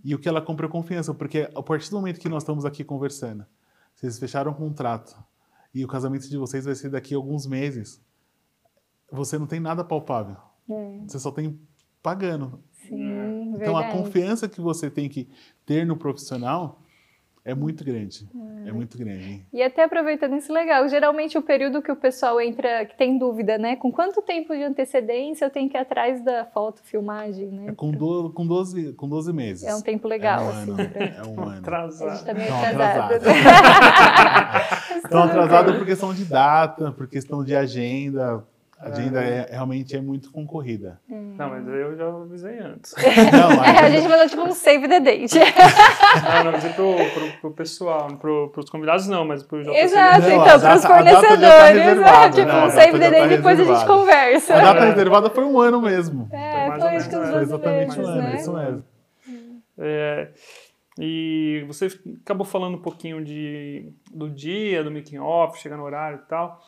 E o que ela compra é confiança, porque a partir do momento que nós estamos aqui conversando, vocês fecharam um contrato e o casamento de vocês vai ser daqui a alguns meses, você não tem nada palpável. Você só tem pagando. Então a confiança que você tem que ter no profissional é muito grande. É, muito grande. E até aproveitando isso legal, geralmente o período que o pessoal entra, que tem dúvida, né? Com quanto tempo de antecedência eu tenho que ir atrás da foto, filmagem, né? É com, do, com, 12, com 12 meses. É um tempo legal, é um assim. ano. pra- É um ano. *laughs* A gente Atrasado. tá meio Não, atrasado. atrasado. *laughs* Estão atrasados por questão de data, por questão de agenda. A agenda é, realmente é muito concorrida. Não, mas eu já avisei antes. *laughs* Não, É, a gente mandou tipo um save the date. Não, *laughs* não avisei pro, pro, pro pessoal, pro, pros convidados não, mas pro JC. Exato, Não, então, a para os data- a data já tá fornecedores, reservada, né? tipo né? A um data save the tá date, depois a gente reservada. conversa. A data reservada foi um ano mesmo. É, mais foi ou isso que os menos, Foi é. brasileiros, exatamente um ano, né? isso mesmo. É, e você acabou falando um pouquinho de, do dia, do making off, chegar no horário e tal.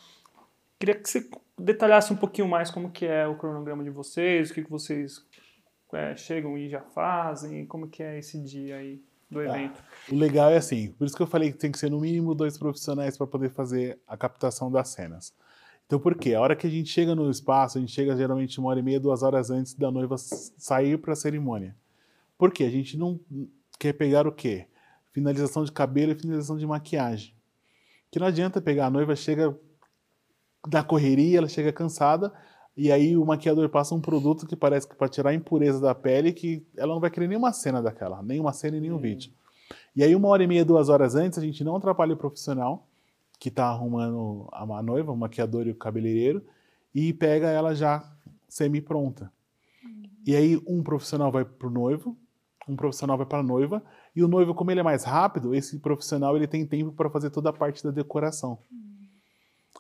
Queria que você detalhasse um pouquinho mais como que é o cronograma de vocês, o que, que vocês é, chegam e já fazem, como que é esse dia aí do evento. O legal é assim, por isso que eu falei que tem que ser no mínimo dois profissionais para poder fazer a captação das cenas. Então por quê? A hora que a gente chega no espaço, a gente chega geralmente uma hora e meia, duas horas antes da noiva sair para a cerimônia. Por quê? A gente não quer pegar o quê? Finalização de cabelo e finalização de maquiagem. Que não adianta pegar a noiva, chega na correria, ela chega cansada, e aí o maquiador passa um produto que parece que para tirar a impureza da pele, que ela não vai querer nenhuma cena daquela, nenhuma cena e nenhum vídeo. E aí, uma hora e meia, duas horas antes, a gente não atrapalha o profissional que está arrumando a noiva, o maquiador e o cabeleireiro, e pega ela já semi-pronta. E aí, um profissional vai para o noivo, um profissional vai para a noiva, e o noivo, como ele é mais rápido, esse profissional ele tem tempo para fazer toda a parte da decoração.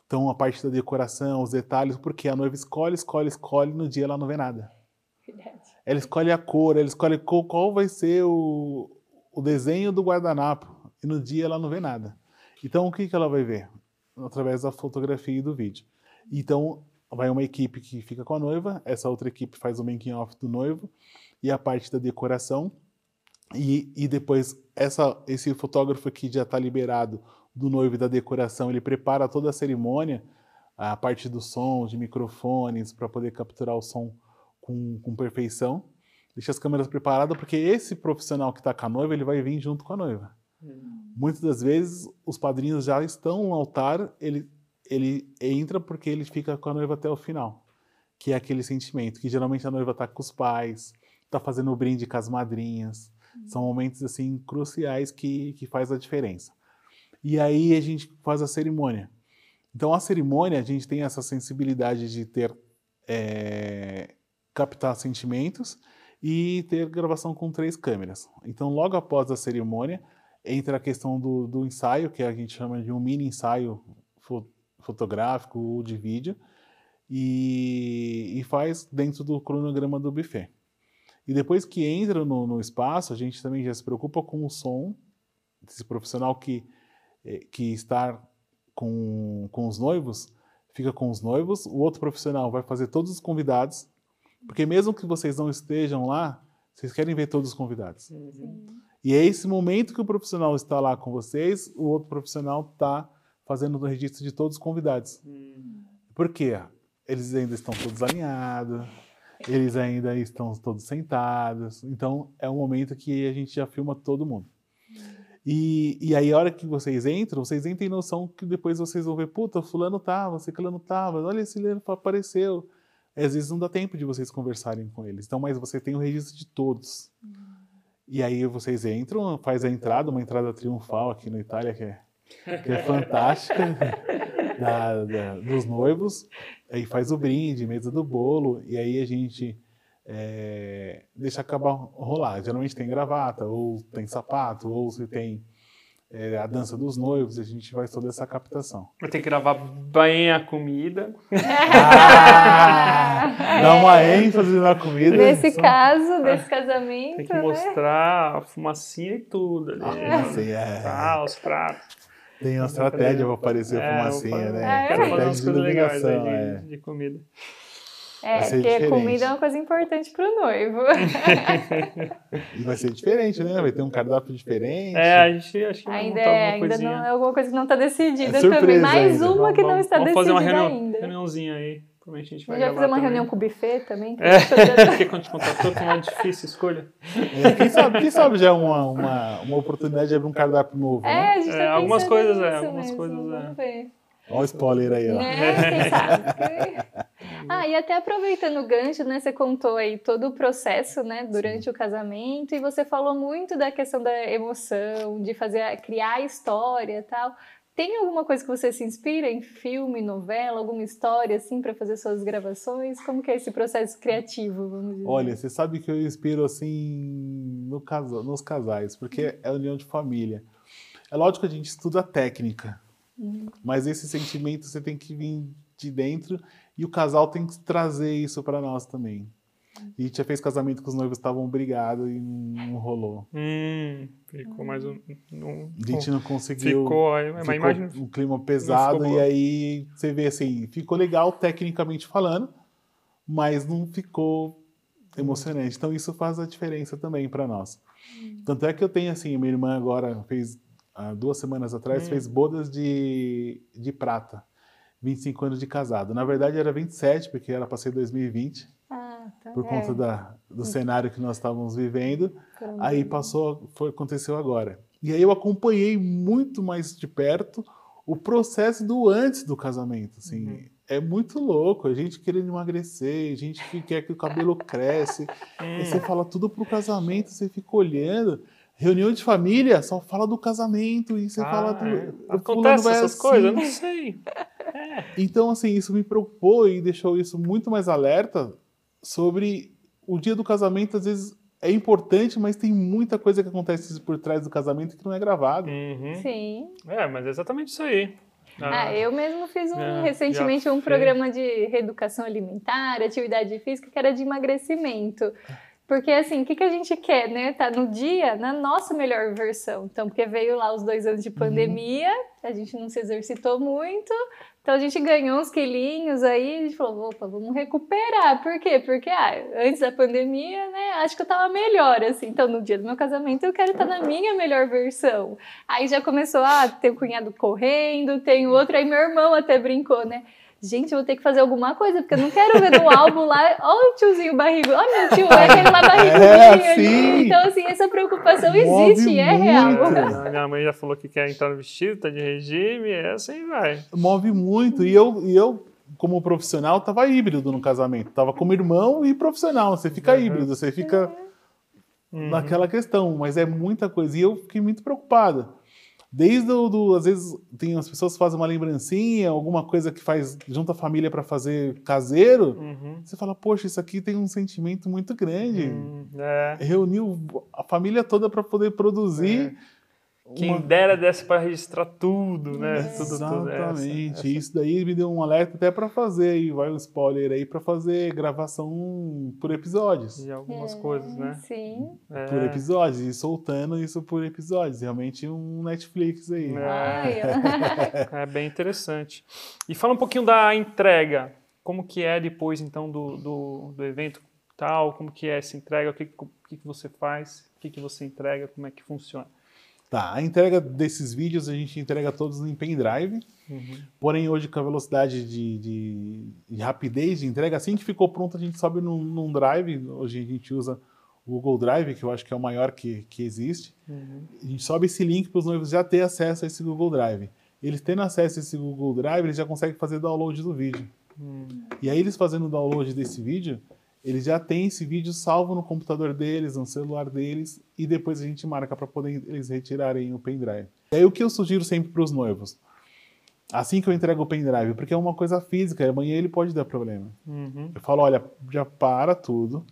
Então, a parte da decoração, os detalhes, porque a noiva escolhe, escolhe, escolhe, no dia ela não vê nada. Ela escolhe a cor, ela escolhe qual, qual vai ser o, o desenho do guardanapo. E no dia ela não vê nada. Então o que, que ela vai ver? Através da fotografia e do vídeo. Então vai uma equipe que fica com a noiva, essa outra equipe faz o making off do noivo e a parte da decoração. E, e depois essa, esse fotógrafo que já está liberado do noivo e da decoração, ele prepara toda a cerimônia, a parte do som, de microfones, para poder capturar o som com, com perfeição. Deixa as câmeras preparadas, porque esse profissional que está com a noiva, ele vai vir junto com a noiva. Muitas das vezes, os padrinhos já estão no altar, ele, ele entra porque ele fica com a noiva até o final. Que é aquele sentimento, que geralmente a noiva está com os pais, está fazendo o brinde com as madrinhas, São momentos assim cruciais que, que faz a diferença. E aí a gente faz a cerimônia. Então a cerimônia a gente tem essa sensibilidade de ter é, captar sentimentos e ter gravação com três câmeras. Então logo após a cerimônia entra a questão do, do ensaio que a gente chama de um mini ensaio fo fotográfico ou de vídeo e, e, faz dentro do cronograma do buffet. E depois que entra no, no espaço a gente também já se preocupa com o som desse profissional que que está com, com os noivos, fica com os noivos, o outro profissional vai fazer todos os convidados, porque mesmo que vocês não estejam lá, vocês querem ver todos os convidados. Uhum. E é esse momento que o profissional está lá com vocês, o outro profissional está fazendo o registro de todos os convidados. Uhum. Por quê? Eles ainda estão todos alinhados, eles ainda estão todos sentados. Então é um momento que a gente já filma todo mundo. E, e aí, a hora que vocês entram, vocês nem têm noção que depois vocês vão ver, puta, fulano tava, ciclano tava, olha esse fulano apareceu. Às vezes não dá tempo de vocês conversarem com eles. Então, mas você tem o registro de todos. Uhum. E aí vocês entram, faz a entrada, uma entrada triunfal aqui na Itália, que é, que é fantástica, *laughs* da, da, dos noivos. Aí faz o brinde, mesa do bolo, e aí a gente é, deixa acabar rolar. Geralmente tem gravata, ou tem sapato, ou se tem é, a dança dos noivos, a gente faz toda essa captação. Vai ter que gravar bem a comida. Ah, *laughs* dá uma ênfase na comida. Nesse só... caso, desse casamento. Tem que mostrar né? a fumacinha e tudo ali. Ah, sim, é. Ah, os pratos. Tem uma estratégia para aparecer a é, fumacinha, né? É, Quero fazer umas coisas legais aí de, é. de comida. É, porque diferente. comida é uma coisa importante para o noivo. *laughs* e vai ser diferente, né? Vai ter um cardápio diferente. É, a gente acho que ainda é, ainda não é alguma coisa que não está decidida é também. Mais ainda. uma que não está vamos decidida fazer uma reunião, ainda. reuniãozinha aí. Provavelmente a gente vai já fazer uma também. reunião com o buffet também. É, *laughs* porque quando te contratou foi uma difícil escolha. É, quem, sabe, quem sabe já é uma, uma, uma oportunidade de abrir um cardápio novo. É, né? a gente tá é, algumas coisas, é, algumas mesmo, coisas, é. Vamos ver. Olha o spoiler aí, ó. Né? Quem *laughs* sabe? ah, e até aproveitando o gancho, né? Você contou aí todo o processo, né? Durante Sim. o casamento e você falou muito da questão da emoção, de fazer, criar história e tal. Tem alguma coisa que você se inspira em filme, novela, alguma história assim para fazer suas gravações? Como que é esse processo criativo, vamos dizer? Olha, você sabe que eu inspiro assim no casa, nos casais, porque é união de família. É lógico que a gente estuda técnica, Uhum. Mas esse sentimento você tem que vir de dentro e o casal tem que trazer isso para nós também. E a gente já fez casamento que os noivos estavam brigados e não rolou. Hum, ficou mais um. um a gente não conseguiu. Ficou, é, ficou imagem, um clima pesado e aí você vê assim, ficou legal tecnicamente falando, mas não ficou emocionante. Então isso faz a diferença também para nós. Hum. Tanto é que eu tenho assim, minha irmã agora fez há duas semanas atrás, hum. fez bodas de, de prata. 25 anos de casado. Na verdade, era 27, porque era para ser 2020. Ah, tá. Por conta é. da, do hum. cenário que nós estávamos vivendo. Caramba. Aí passou, foi, aconteceu agora. E aí eu acompanhei muito mais de perto o processo do antes do casamento. Assim. Uhum. É muito louco. A gente querendo emagrecer, a gente que quer que o cabelo cresce. *laughs* e você fala tudo pro casamento, você fica olhando. Reunião de família só fala do casamento e você ah, fala do. É. Acontece essas assim. coisas, eu não sei. É. Então, assim, isso me preocupou e deixou isso muito mais alerta sobre o dia do casamento, às vezes é importante, mas tem muita coisa que acontece por trás do casamento que não é gravado. Uhum. Sim. É, mas é exatamente isso aí. Ah, ah eu mesmo fiz um, é, recentemente um programa de reeducação alimentar, atividade física, que era de emagrecimento. Porque assim, o que, que a gente quer, né? Tá no dia, na nossa melhor versão. Então, porque veio lá os dois anos de uhum. pandemia, uhum. a gente não se exercitou muito, então a gente ganhou uns quilinhos aí, a gente falou, opa, vamos recuperar. Por quê? Porque ah, antes da pandemia, né, acho que eu tava melhor, assim. Então, no dia do meu casamento, eu quero estar na minha melhor versão. Aí já começou, ah, tem o cunhado correndo, tem o outro, aí meu irmão até brincou, né? Gente, eu vou ter que fazer alguma coisa, porque eu não quero ver no álbum lá, ó o tiozinho barrigudo, ó meu tio, é aquele lá barrigudo. É, então, assim, essa preocupação Move existe e é real. Minha mãe já falou que quer entrar no vestido, tá de regime, é assim vai. Move muito, e eu, e eu como profissional, tava híbrido no casamento, tava como irmão e profissional, você fica uhum. híbrido, você fica... Uhum. naquela questão, mas é muita coisa. E eu fiquei muito preocupado. Desde o, do, às vezes tem as pessoas que fazem uma lembrancinha, alguma coisa que faz junta a família para fazer caseiro. Uhum. Você fala, poxa, isso aqui tem um sentimento muito grande. Hum, é. Reuniu a família toda para poder produzir. Quem uma- dera desse para registrar tudo, né? Tudo, tudo. É, Exatamente. essa- essa- Isso daí me deu um alerta até para fazer aí, vai um spoiler aí para fazer gravação por episódios. De algumas coisas, né? Sim. É. Por episódios, e soltando isso por episódios. Realmente um Netflix aí. É. *laughs* É bem interessante. E fala um pouquinho da entrega. Como que é depois, então, do, do, do evento tal? Como que é essa entrega? O que, o que, que você faz? O que, que você entrega? Como é que funciona? Tá, a entrega desses vídeos a gente entrega todos em pendrive. Porém, hoje, com a velocidade de, de- de rapidez de entrega, assim que ficou pronto, a gente sobe num, num drive. Hoje a gente usa o Google Drive, que eu acho que é o maior que, que existe. A gente sobe esse link para os noivos já ter acesso a esse Google Drive. Eles tendo acesso a esse Google Drive, eles já conseguem fazer download do vídeo. E aí, eles fazendo o download desse vídeo, eles já têm esse vídeo salvo no computador deles, no celular deles, e depois a gente marca para poder eles retirarem o pendrive. E aí, o que eu sugiro sempre para os noivos? Assim que eu entrego o pendrive, porque é uma coisa física, amanhã ele pode dar problema. Uhum. Eu falo, olha, já para tudo,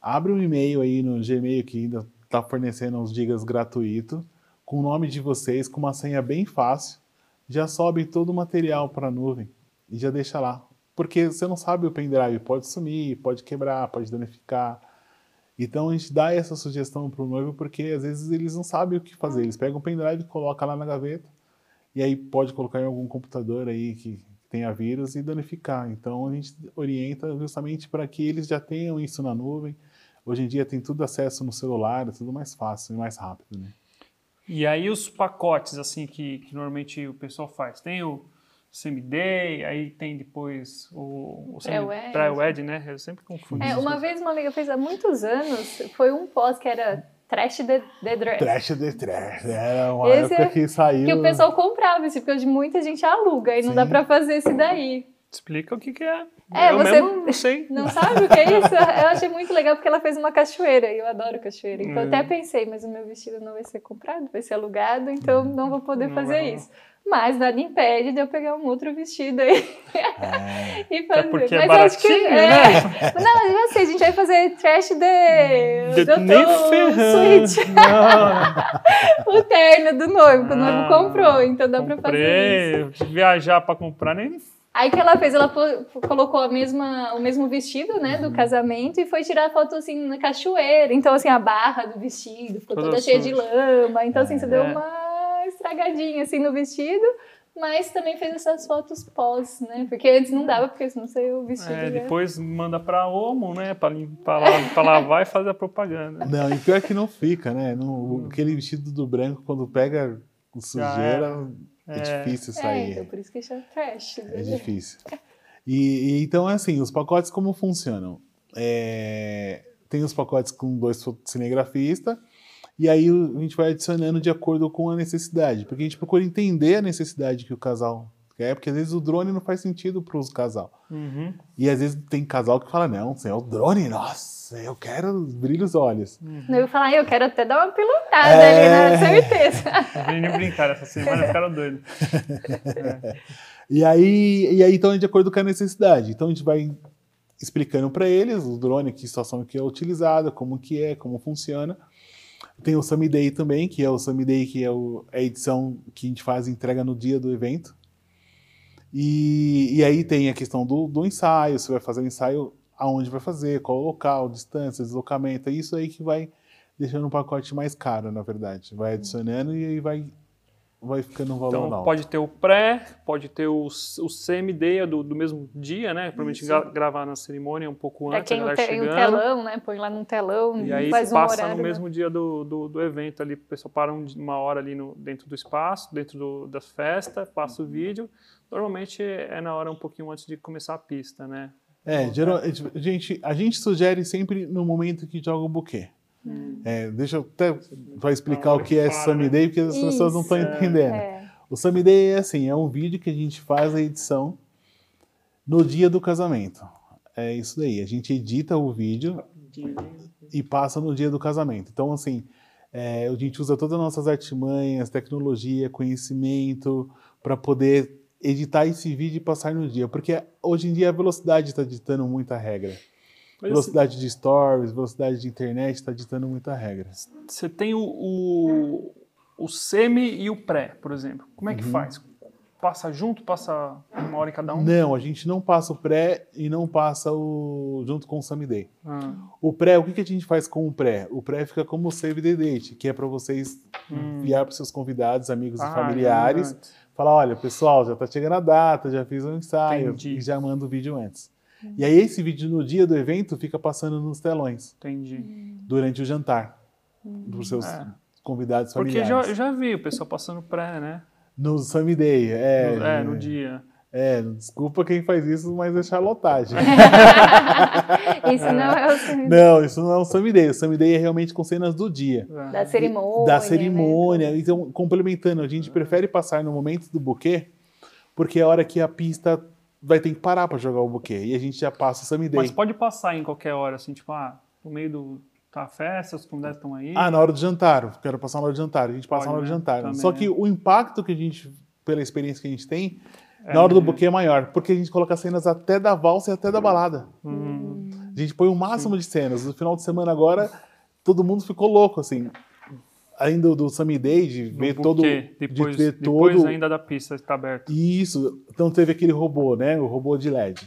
abre um e-mail aí no Gmail que ainda está fornecendo uns gigas gratuito, com o nome de vocês, com uma senha bem fácil, já sobe todo o material para a nuvem e já deixa lá. Porque você não sabe o pendrive, pode sumir, pode quebrar, pode danificar. Então a gente dá essa sugestão para o noivo porque às vezes eles não sabem o que fazer. Eles pegam o pendrive, colocam lá na gaveta e aí pode colocar em algum computador aí que tenha vírus e danificar. Então a gente orienta justamente para que eles já tenham isso na nuvem. Hoje em dia tem tudo acesso no celular, é tudo mais fácil e mais rápido, né? E aí os pacotes, assim, que, que normalmente o pessoal faz? Tem o semi-day, aí tem depois o, o Pré-wed. pré-wed, né? Eu sempre confundo. É, isso. uma vez uma amiga fez há muitos anos, foi um pós que era Trash the, the Dress. Trash de trash. Era uma Esse época é- que saiu. Que o pessoal comprava esse, porque hoje muita gente aluga e não Sim. dá pra fazer esse daí. Explica o que, que é. É, eu você- mesmo não sei. *laughs* Não sabe o que é isso? Eu achei muito legal porque ela fez uma cachoeira e eu adoro cachoeira. Então Hum. até pensei, mas o meu vestido não vai ser comprado, vai ser alugado, então não vou poder Não fazer rolar. isso. Mas nada impede de eu pegar um outro vestido aí É. *laughs* e fazer. porque é mas acho que é. né? *laughs* Não, mas já sei, a gente vai fazer trash de, De- Nem suíte, Não, o terno do noivo, que o noivo comprou, então dá pra fazer isso. comprei, viajar pra comprar, nem Aí que ela fez, ela colocou a mesma, o mesmo vestido, né, do casamento e foi tirar foto assim na cachoeira. Então assim, a barra do vestido ficou Toda toda cheia de lama. Então assim, você deu É. uma estragadinha assim no vestido, mas também fez essas fotos pós, né? Porque antes não dava, porque senão você o vestido É, já- depois manda pra Omo, né? Pra, lim- pra, la- pra lavar e fazer a propaganda. Não, e pior que não fica, né? Não- aquele vestido do branco, quando pega sujeira, é, É. difícil É, sair. então por isso que chama trash. É né? difícil. *laughs* E, e então é assim, os pacotes como funcionam? É, tem os pacotes com dois cinegrafistas, e aí o- a gente vai adicionando de acordo com a necessidade, porque a gente procura entender a necessidade que o casal quer, porque às vezes o drone não faz sentido para os casal. Uhum. E às vezes tem casal que fala, não, é o drone, nossa, eu quero brilhar os olhos. Eu ia falar, "Ah, eu quero até dar uma pilotada É. ali, né? Certeza. *laughs* Meninos brincaram essa semana, ficaram doidos. *laughs* E aí, e aí então é de acordo com a necessidade. Então a gente vai explicando para eles o drone, que situação que é utilizada, como que é, como funciona. Tem o Summy Day também, que é o Summy Day, que é o- a edição que a gente faz entrega no dia do evento. E, e aí tem a questão do, do ensaio, você vai fazer o ensaio aonde vai fazer, qual o local, distância, deslocamento, é isso aí que vai deixando o pacote mais caro, na verdade. Vai adicionando e aí vai, vai ficando um valor Então alto. pode ter o pré, pode ter o, o semi-day do, do mesmo dia, né? Provavelmente gra- gravar na cerimônia um pouco Pra antes, a quem tem o chegando. telão, né? Põe lá num telão, E aí faz se um passa horário. no né? mesmo dia do, do, do evento ali, o pessoal para um- uma hora ali no, dentro do espaço, dentro do, das festas, passa o vídeo. Normalmente é na hora um pouquinho antes de começar a pista, né? É, geral, a gente, a gente sugere sempre no momento que joga o buquê. É, deixa eu até vai explicar o que é Summy né? Day, porque as pessoas não estão Isso, entendendo. É. O Summy Day é assim, é um vídeo que a gente faz a edição no dia do casamento. É isso daí, a gente edita o vídeo e passa no dia do casamento. Então, assim, é, a gente usa todas as nossas artimanhas, tecnologia, conhecimento, para poder editar esse vídeo e passar no dia. Porque hoje em dia a velocidade está ditando muita regra. Mas Velocidade de stories, velocidade de internet está ditando muita regra. Você tem o, o, o semi e o pré, por exemplo. Como é que Uhum. faz? Passa junto, passa uma hora em cada um? Não, a gente não passa o pré e não passa o junto com o Sami Day. Ah, O pré, o que, que a gente faz com o pré? O pré fica como o Save the Date, que é para vocês enviar para seus convidados, amigos Hum. Ah, e familiares. antes. Falar, olha, pessoal, já tá chegando a data, já fiz um ensaio Entendi. e já manda o vídeo antes. E aí esse vídeo no dia do evento fica passando nos telões Entendi. durante o jantar para os seus É. convidados Porque familiares. já, eu já vi o pessoal passando pré, né? No Sami Day, é, no, é, no dia. É, desculpa quem faz isso, mas é charlotagem. *laughs* Isso não é o semi- não, isso não é um Sami Day. O Sami Day é realmente com cenas do dia. É. da cerimônia. da né? cerimônia. Então, complementando, a gente prefere passar no momento do buquê, porque é a hora que a pista vai ter que parar para jogar o buquê. E a gente já passa o Sami Day. Mas pode passar em qualquer hora, assim, tipo, ah, no meio do. Tá a festa, os convidados estão aí. Ah, na hora do jantar. Quero passar na hora do jantar. A gente passa Pode, na hora do né? jantar. Também, Só que né? o impacto que a gente, pela experiência que a gente tem, É, na hora do né? buquê é maior. Porque a gente coloca cenas até da valsa e até da balada. Hum, A gente põe o máximo de cenas. No final de semana agora, todo mundo ficou louco, assim. Ainda do, do Sami Day, de ver buquê, todo. Depois, de ver depois todo ainda da pista está aberta. Isso. Então teve aquele robô, né? O robô de LED.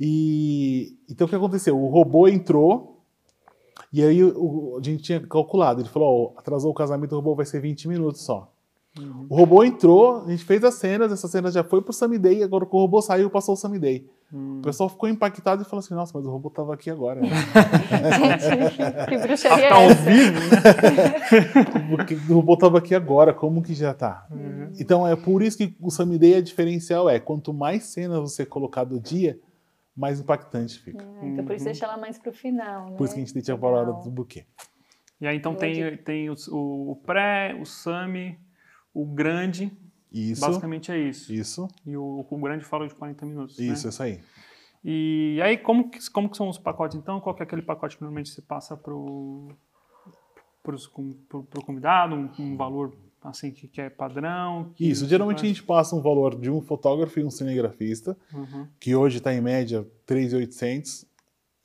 E então o que aconteceu? O robô entrou e aí o- a gente tinha calculado. Ele falou: ó, atrasou o casamento, o robô vai ser 20 minutos só. O robô entrou, a gente fez as cenas, essa cena já foi pro Sami Day, agora que o robô saiu, passou o Sami Day. Hum. O pessoal ficou impactado e falou assim: nossa, mas o robô tava aqui agora. né? *laughs* Gente, que bruxaria Ah, tá é ao essa? vivo, né? *laughs* Porque o robô tava aqui agora, como que já tá? Uhum. Então é por isso que o Sami Day, a diferencial é: quanto mais cenas você colocar do dia, mais impactante fica. Ah, Então por isso deixa ela mais pro final, né? Por isso que a gente tinha Legal. falado do buquê. E aí então Boa tem, tem o, o pré, o sami, o grande, Isso, basicamente é isso. isso, E o, o grande fala de 40 minutos. isso, Né? isso aí. E aí, como que, como que são os pacotes então? Qual que é aquele pacote que normalmente você passa pro, pro convidado? Um, um valor assim que, que é padrão? que Isso, geralmente a faz? gente passa um valor de um fotógrafo e um cinegrafista, Uhum. que hoje está em média 3.800,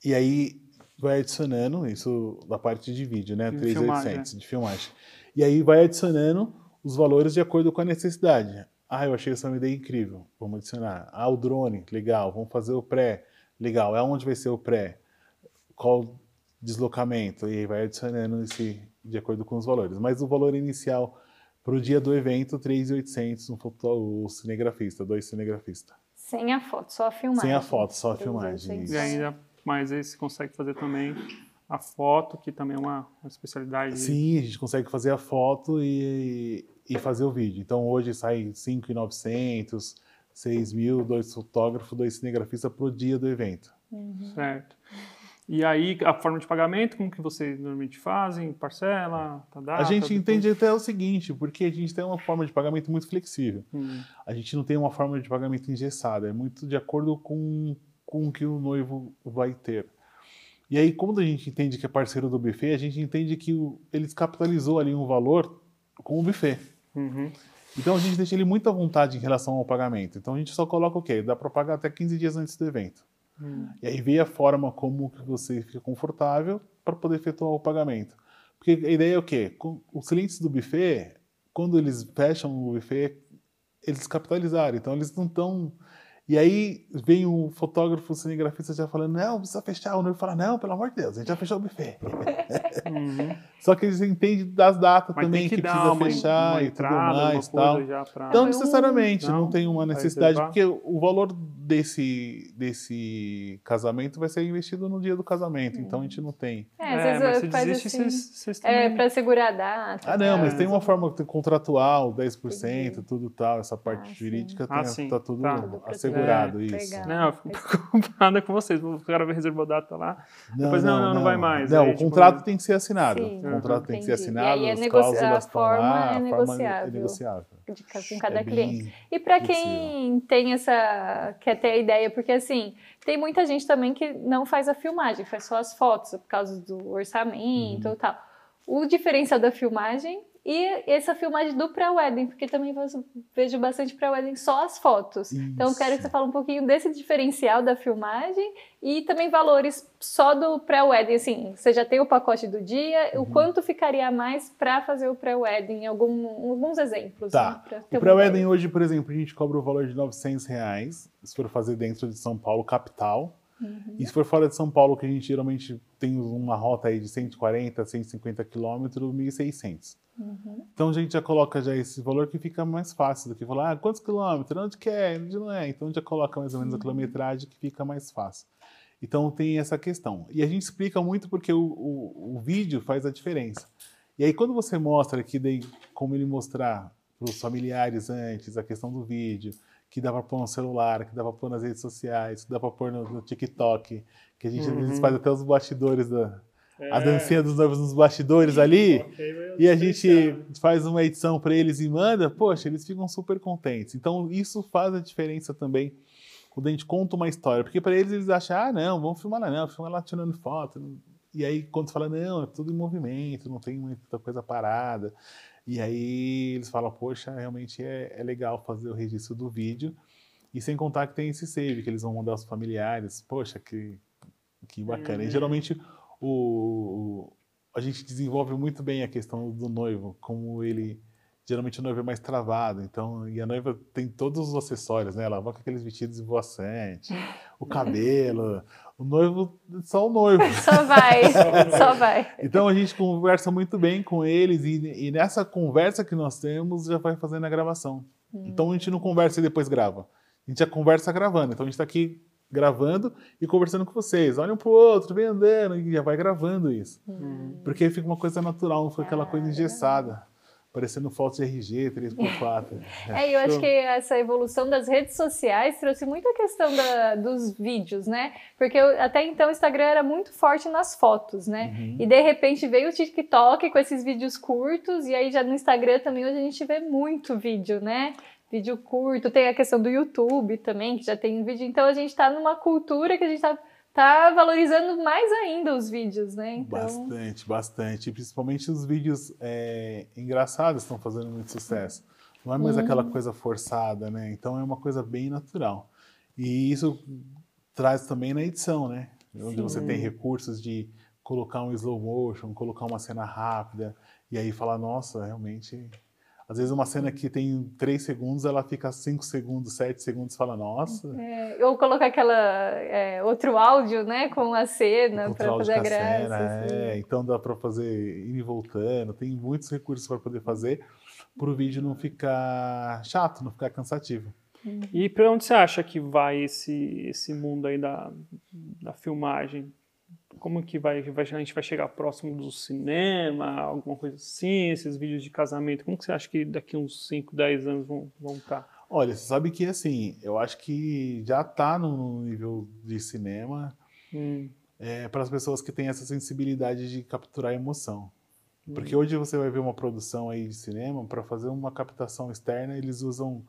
e aí vai adicionando, isso da parte de vídeo, né? De 3.800 de filmagem. E aí vai adicionando os valores de acordo com a necessidade. Ah, eu achei essa ideia incrível, vamos adicionar. Ah, o drone, legal, vamos fazer o pré, legal. É onde vai ser o pré? Qual deslocamento? E aí vai adicionando esse de acordo com os valores. Mas o valor inicial para o dia do evento, 3.800, um foto, o cinegrafista, dois cinegrafistas. Sem a foto, só a filmagem. Sem a foto, só a filmagem. E ainda, mas aí você consegue fazer também a foto, que também é uma, uma especialidade. Sim, a gente consegue fazer a foto e, e fazer o vídeo. Então hoje sai 5.900, 6 mil, dois fotógrafos, dois cinegrafistas pro dia do evento. Certo. E aí, a forma de pagamento, como que vocês normalmente fazem? Parcela? Tá data, a gente depois? entende até o seguinte, porque a gente tem uma forma de pagamento muito flexível. Hum, A gente não tem uma forma de pagamento engessada, é muito de acordo com, com o que o noivo vai ter. E aí, quando a gente entende que é parceiro do buffet, a gente entende que o, eles capitalizou ali um valor com o buffet. Uhum. Então a gente deixa ele muito à vontade em relação ao pagamento. Então a gente só coloca o quê? Dá para pagar até 15 dias antes do evento. Hum. E aí vê a forma como que você fica confortável para poder efetuar o pagamento. Porque a ideia é o quê? Os clientes do buffet, quando eles fecham o buffet, eles capitalizaram. Então eles não estão. E aí vem o fotógrafo, o cinegrafista já falando: não, precisa fechar. O noivo fala: não, pelo amor de Deus, a gente já fechou o buffet. Uhum. Só que eles entendem das datas Mas também que, que, precisa uma, fechar uma e tudo entrada, mais. tal. pra... Não Não, necessariamente, não, não, tem uma necessidade, porque o valor desse, desse casamento vai ser investido no dia do casamento, então a gente não tem. É, às É, mas vezes se faz desiste, assim. vocês, vocês É, também... pra segurar a data. Ah, não, tá? mas tem uma forma contratual, 10%, Entendi. tudo tal, essa parte Ah, sim. jurídica Ah, tem- sim, tá tudo tá. Segurado, É, isso. legal. Não, eu fico *laughs* preocupada com vocês. O cara reservou data lá. Não, Depois, não, não, não vai mais. Não, Aí, o tipo, contrato tem que ser assinado. Sim, o contrato tem que ser entendi. assinado, E aí é as cláusulas estão lá, forma é a forma negociável. é negociável. com cada É cliente. E para quem tem essa quer ter a ideia, porque assim, tem muita gente também que não faz a filmagem, faz só as fotos por causa do orçamento Uhum. e tal. O diferencial da filmagem e essa filmagem do pré-wedding, porque também vejo bastante pré-wedding só as fotos. Então eu quero que Isso. você fale um pouquinho desse diferencial da filmagem e também valores só do pré-wedding, assim, você já tem o pacote do dia, Uhum. o quanto ficaria a mais para fazer o pré-wedding, algum, alguns exemplos. Tá. né, O pré-wedding hoje, por exemplo, a gente cobra o valor de 900 reais, se for fazer dentro de São Paulo, capital. Uhum. E se for fora de São Paulo, que a gente geralmente tem uma rota aí de 140, 150 quilômetros, 1.600. Uhum. Então a gente já coloca já esse valor que fica mais fácil do que falar, ah, quantos quilômetros, onde que é, onde não é. Então já coloca mais ou menos a quilometragem que fica mais fácil. Então tem essa questão. E a gente explica muito porque o, o, o vídeo faz a diferença. E aí quando você mostra aqui, daí, como ele mostrar para os familiares antes, a questão do vídeo, que dá para pôr no celular, que dá para pôr nas redes sociais, que dá para pôr no, no TikTok, que a gente às vezes Uhum. faz até os bastidores da, a É. dancinha dos noivos nos bastidores ali. Ok, meu E a gente céu. faz uma edição para eles e manda, poxa, eles ficam super contentes. Então isso faz a diferença também quando a gente conta uma história, porque para eles eles acham, ah, não, vamos filmar lá não, filmar lá tirando foto. E aí quando fala, não, é tudo em movimento, não tem muita coisa parada. E aí eles falam, poxa, realmente é, é legal fazer o registro do vídeo. E sem contar que tem esse save, que eles vão mandar aos familiares. Poxa, que, que bacana. E Uhum. geralmente o, a gente desenvolve muito bem a questão do noivo, como ele geralmente o noivo é mais travado, então e a noiva tem todos os acessórios, né? Ela vai com aqueles vestidos esvoaçantes, *laughs* o cabelo, o noivo só o noivo. *laughs* Só vai, *laughs* só vai. Então a gente conversa muito bem com eles e, e nessa conversa que nós temos já vai fazendo a gravação. Então a gente não conversa e depois grava. A gente já conversa gravando. Então a gente está aqui gravando e conversando com vocês. Olha um pro outro, vem andando e já vai gravando isso. Porque aí fica uma coisa natural, não fica aquela coisa engessada. Parecendo foto de RG, 3x4. *laughs* É, eu acho que essa evolução das redes sociais trouxe muito a questão da- dos vídeos, né? Porque eu- até então o Instagram era muito forte nas fotos, né? Uhum. E de repente veio o TikTok com esses vídeos curtos, e aí já no Instagram também hoje a gente vê muito vídeo, né? Vídeo curto, tem a questão do YouTube também, que já tem vídeo. Então a gente tá numa cultura que a gente tá, tá valorizando mais ainda os vídeos, né? Então, Bastante, bastante. E Principalmente os vídeos é, engraçados estão fazendo muito sucesso. Não é mais aquela coisa forçada, né? Então é uma coisa bem natural. E isso traz também na edição, né? Onde você tem recursos de colocar um slow motion, colocar uma cena rápida, e aí falar, nossa, realmente. Às vezes uma cena que tem 3 segundos, ela fica 5 segundos, 7 segundos, fala, nossa. é, ou colocar aquela é, outro áudio, né, com a cena para fazer graça. cena, assim. é, então dá para fazer ir e voltando, tem muitos recursos para poder fazer para o vídeo não ficar chato, não ficar cansativo. E para onde você acha que vai esse, esse mundo aí da, da filmagem? Como que vai, vai, a gente vai chegar próximo do cinema, alguma coisa assim, esses vídeos de casamento? Como que você acha que daqui uns 5, 10 anos vão tá? estar? Olha, você sabe que assim, eu acho que já está no nível de cinema Hum, é, para as pessoas que têm essa sensibilidade de capturar a emoção. Hum. Porque hoje você vai ver uma produção aí de cinema, para fazer uma captação externa, eles usam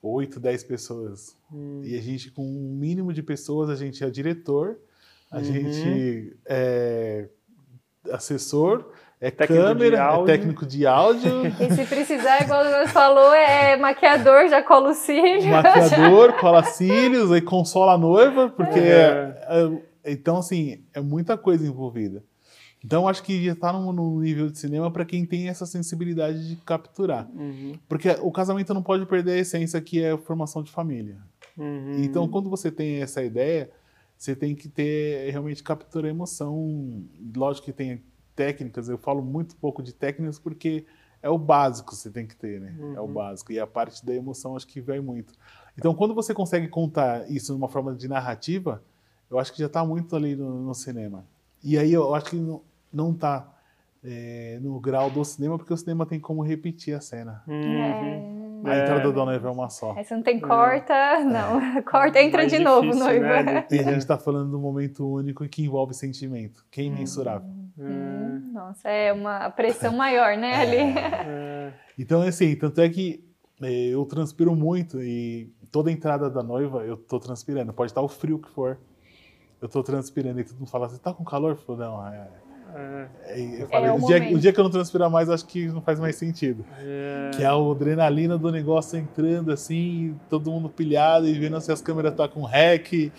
8, 10 pessoas. hum, E a gente, com um mínimo de pessoas, a gente é diretor, a Uhum. gente é assessor, é Técnico de câmera, é técnico de áudio, *laughs* E se precisar, igual o falou, é maquiador, já cola o cílio. maquiador, *laughs* cola cílios, aí consola a noiva, porque É. é- é- então assim é muita coisa envolvida. Então acho que já está num, num nível de cinema para quem tem essa sensibilidade de capturar, uhum, porque o casamento não pode perder a essência que é a formação de família. uhum. Então, quando você tem essa ideia, você tem que ter realmente capturar a emoção. Lógico que tem técnicas, eu falo muito pouco de técnicas porque é o básico que você tem que ter, né? É o Uhum. básico. E a parte da emoção acho que vai muito. Então, quando você consegue contar isso de uma forma de narrativa, eu acho que já está muito ali no, no cinema. E aí eu acho que não, não tá é, no grau do cinema, porque o cinema tem como repetir a cena. Uhum. É, A entrada da noiva é uma só. Aí você não tem corta, não. *laughs* Corta, entra Mais de novo, difícil, noiva. né? E a gente está falando de um momento único que envolve sentimento, que é imensurável. Hum, nossa, é uma pressão maior, né, ali. É, Então, assim, tanto é que eu transpiro muito e toda entrada da noiva eu tô transpirando. Pode estar o frio que for. Eu tô transpirando e todo mundo fala, você tá com calor? Eu falo, não, é. É, é- eu falei, o o, dia, o dia que eu não transpirar mais, acho que não faz mais sentido. é, Que é a adrenalina do negócio entrando assim, todo mundo pilhado e vendo se as câmeras tá com rec.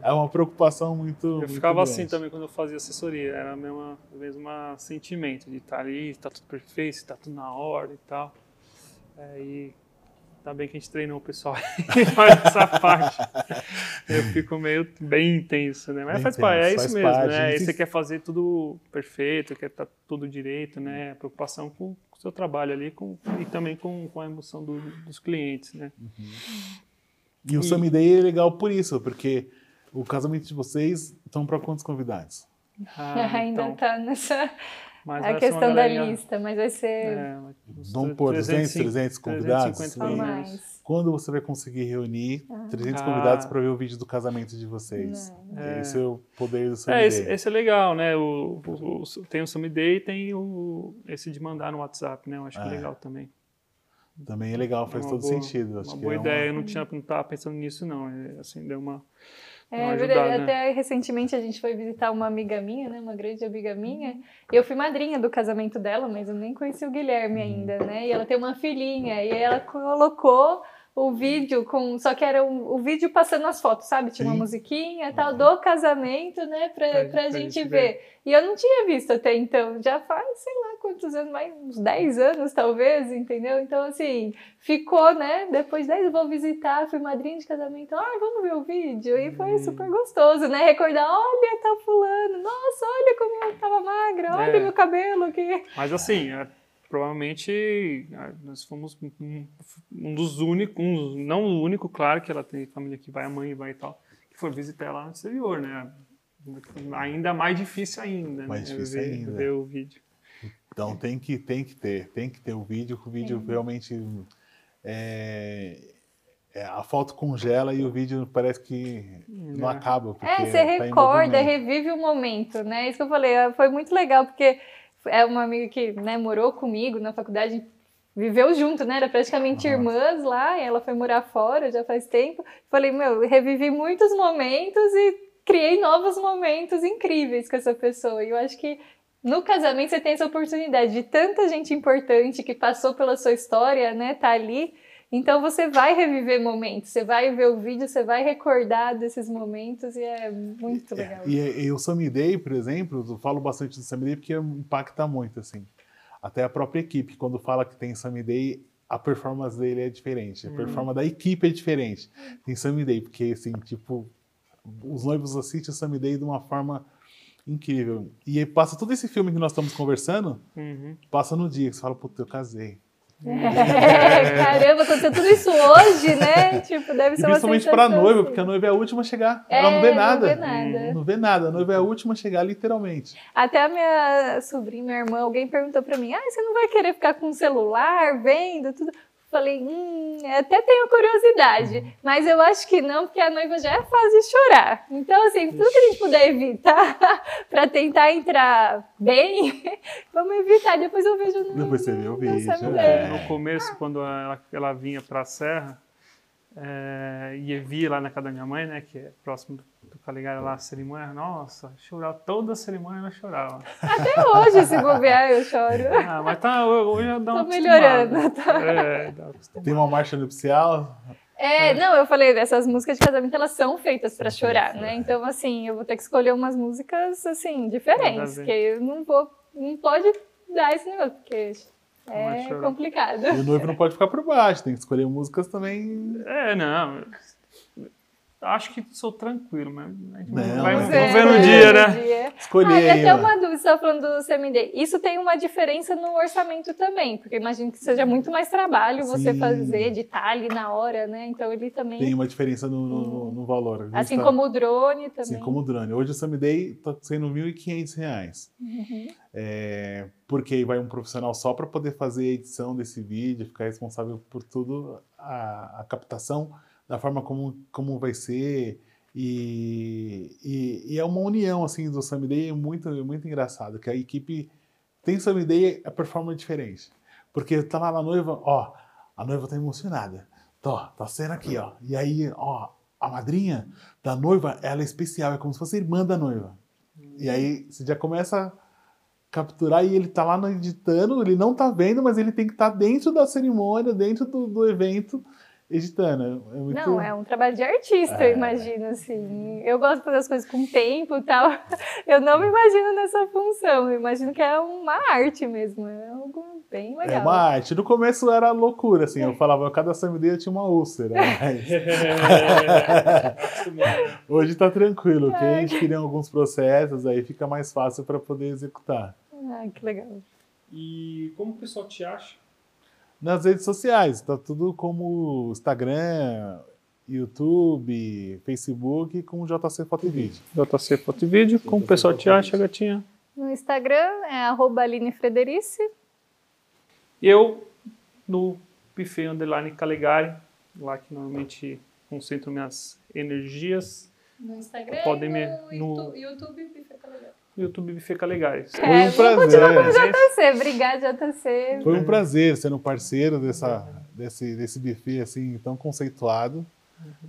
É uma preocupação muito. Eu muito ficava assim também quando eu fazia assessoria. Era o mesmo, sentimento de estar ali, está tudo perfeito, está tudo na ordem e tal. É, e ainda bem que a gente treinou o pessoal que *laughs* faz essa parte. Eu fico meio bem intenso, né? Mas Bem faz parte, é isso mesmo, parte. né? Isso- você quer fazer tudo perfeito, quer estar tudo direito, né? Preocupação com o seu trabalho ali com, e também com, com a emoção do- dos clientes, né? E o E- Sammy Day é legal por isso, porque o casamento de vocês estão para quantos convidados? Ah, *laughs* Ainda então, tá nessa mas a uma questão da lista, mas vai ser É, Vamos pôr 200, 300 convidados? 350 a meninos. mais. Quando você vai conseguir reunir 300 Ah. convidados para ver o vídeo do casamento de vocês? É. Esse é o poder do Sammy É, esse, esse é legal, né? O, o- o- tem o Summit Day e tem o, esse de mandar no WhatsApp, né? Eu acho que é É. legal também. Também é legal, faz É uma todo boa- sentido. Acho Uma que boa é ideia, eu não, tinha, não tava pensando nisso, não. É, assim, deu uma. É ajudada, né? até recentemente a gente foi visitar uma amiga minha, né, uma grande amiga minha, e eu fui madrinha do casamento dela, mas eu nem conheci o Guilherme ainda, né, e ela tem uma filhinha, e ela colocou o vídeo com, só que era o, o vídeo passando as fotos, sabe, tinha uma Sim. musiquinha e tal, do casamento, né, pra, Pra- pra, gente, gente ver. E eu não tinha visto até então, já faz, sei lá quantos anos, mais uns 10 anos talvez, entendeu? Então, assim, ficou, né? Depois de 10 eu vou visitar, fui madrinha de casamento, ah, vamos ver o vídeo. E foi Hum. super gostoso, né? Recordar, olha, tá fulano, nossa, olha como eu tava magra, olha É. meu cabelo aqui. Mas assim, é, provavelmente é, nós fomos um, um dos únicos, um não o único, claro que ela tem família que vai, a mãe vai e tal, que foi visitar ela no exterior, né? Ainda mais difícil ainda, Mais né? difícil ver, ainda. ver o vídeo. Então tem que, tem que ter, tem que ter o vídeo, que o vídeo realmente é, é, a foto congela e o vídeo parece que não É. acaba. Porque É, você tá recorda, revive o momento, né? Isso que eu falei, é, foi muito legal, porque é uma amiga que né, morou comigo na faculdade, viveu junto, né? Era praticamente Aham. irmãs lá, e ela foi morar fora já faz tempo. Falei, meu, revivi muitos momentos e criei novos momentos incríveis com essa pessoa. E eu acho que no casamento você tem essa oportunidade de tanta gente importante que passou pela sua história, né? Tá ali. Então você vai reviver momentos, você vai ver o vídeo, você vai recordar desses momentos e é muito legal. E, e o Sammy Day, por exemplo, eu falo bastante do Sammy Day porque impacta muito, assim. Até a própria equipe, quando fala que tem Sammy Day, a performance dele é diferente. A performance da equipe é diferente. Tem Sammy Day, porque, assim, tipo, os noivos assistem o Sammy Day de uma forma incrível. E aí passa todo esse filme que nós estamos conversando, Uhum. passa no dia que você fala, puta, eu casei. É, caramba, aconteceu tudo isso hoje, né? *laughs* Tipo, deve ser principalmente para a noiva, assim. porque a noiva é a última a chegar. É, Ela não vê não nada. vê nada. Não vê nada. A noiva é a última a chegar, literalmente. Até a minha sobrinha, minha irmã, alguém perguntou pra mim: ah, você não vai querer ficar com o celular vendo tudo? Falei, hum, até tenho curiosidade, mas eu acho que não, porque a noiva já é fase de chorar. Então, assim, tudo que a gente puder evitar *laughs* pra tentar entrar bem, *laughs* vamos evitar. Depois eu vejo no. Depois você vê o no vídeo, é. No começo, quando ela, ela vinha para a Serra, é, e via lá na casa da minha mãe, né, que é próximo do, Caligari lá, a cerimônia, nossa, chorava, toda a cerimônia ela chorava. Até hoje, se bobear, eu choro. Ah, mas tá, hoje já dá uma Tô melhorando, acostumada. É. Tem uma marcha nupcial. É, não, eu falei, essas músicas de casamento, elas são feitas pra São chorar, feitas, né? é. Então, assim, eu vou ter que escolher umas músicas, assim, diferentes, porque eu não vou, não pode dar esse negócio, porque é complicado. E o noivo não pode ficar por baixo, tem que escolher músicas também. É, não. Acho que sou tranquilo, mas a gente Não, vai, mas vamos ver no é, dia, né? dia. Escolher Ah, e até uma dúvida, falando do CMD, isso tem uma diferença no orçamento também, porque imagino que seja muito mais trabalho você Sim. fazer, editar ali na hora, né? Então ele também. Tem uma diferença no, no, no valor. Assim tá- como o drone também. Assim como o drone. Hoje o Someday está sendo 1.500 reais. Uhum. É, porque aí vai um profissional só para poder fazer a edição desse vídeo, ficar responsável por tudo, a, a captação, da forma como, como vai ser. E, e, e é uma união assim do Someday muito, muito engraçado, que a equipe tem Someday, a performance é diferente. Porque tá lá na noiva, ó, a noiva tá emocionada. Tá, tá sendo aqui, ó. E aí, ó, a madrinha da noiva, ela é especial, é como se fosse irmã da noiva. E aí você já começa capturar e ele tá lá editando, ele não tá vendo, mas ele tem que estar dentro da cerimônia, dentro do, do evento, editando. É muito... Não, é um trabalho de artista, É. eu imagino, assim. Eu gosto de fazer as coisas com tempo e tal. *laughs* Eu não me imagino nessa função. Eu imagino que é uma arte mesmo. É algo bem legal. É uma arte. No começo era loucura, assim. Eu falava, cada eu tinha uma úlcera. *laughs* Mas *laughs* hoje tá tranquilo. Que a gente cria alguns processos, aí fica mais fácil para poder executar. Ah, que legal. E como o pessoal te acha? Nas redes sociais, tá tudo como Instagram, YouTube, Facebook com JC Foto e Vídeo. JC Foto e Vídeo. Como o pessoal te acha, gatinha? No Instagram é arroba Aline Frederici. E eu no Buffet Underline Calegari, lá que normalmente concentro minhas energias. No Instagram Podem me- no, no- YouTube. No YouTube Calegari. Foi É, um vamos prazer. JC, obrigada, JC. Foi um prazer sendo parceiro dessa, desse, desse buffet assim tão conceituado.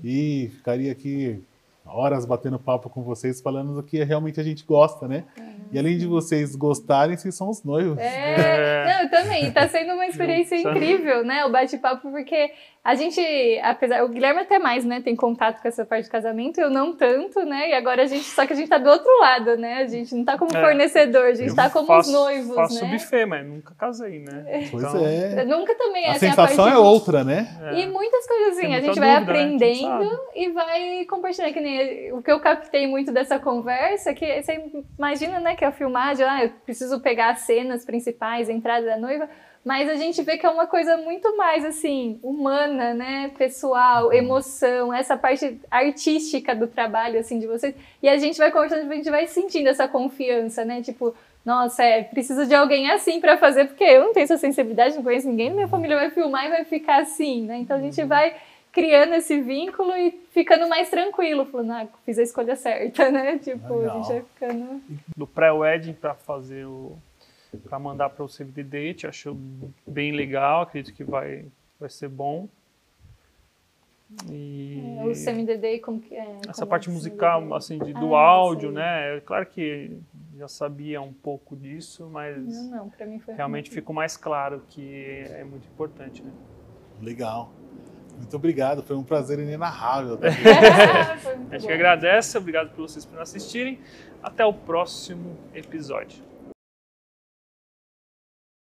E ficaria aqui horas batendo papo com vocês, falando do que realmente a gente gosta, né? E além de vocês gostarem, vocês são os noivos. É, não, eu também. Tá sendo uma *laughs* experiência incrível, né? O bate-papo, porque a gente, apesar. O Guilherme até mais, né? Tem contato com essa parte de casamento, eu não tanto, né? E agora a gente. Só que a gente tá do outro lado, né? A gente não tá como É. fornecedor, a gente Eu tá como faço- os noivos, Faço né? buffet, mas nunca casei, né? Pois Então, é. Nunca também A é a sensação parte é outra, né? é. E muitas coisas assim, a gente vai dúvida, né? A aprendendo sabe. e vai compartilhando. Que nem o que eu captei muito dessa conversa, que você imagina, né, que a filmagem, ah, eu preciso pegar as cenas principais, a entrada da noiva, mas a gente vê que é uma coisa muito mais assim, humana, né, pessoal, emoção, essa parte artística do trabalho assim de vocês. E a gente vai conversando, a gente vai sentindo essa confiança, né? Tipo, nossa, é, preciso de alguém assim pra fazer, porque eu não tenho essa sensibilidade, não conheço ninguém, minha família vai filmar e vai ficar assim, né? Então a gente vai criando esse vínculo e ficando mais tranquilo, falando, ah, fiz a escolha certa, né? Tipo, Legal. a gente vai ficando. do pré-wedding para fazer o para mandar para o Save Date, achei bem legal, acredito que vai vai ser bom. E É, o semi-DD, como que é? essa como parte é musical, semi-DD? assim, de, do Ah, áudio, né? É Claro que já sabia um pouco disso, mas Não, não, pra mim foi. realmente ficou mais claro que é muito importante, né? Legal. Muito obrigado, foi um prazer inenarrável. *laughs* Foi muito A gente bom. que agradece, obrigado por vocês por assistirem. Até o próximo episódio.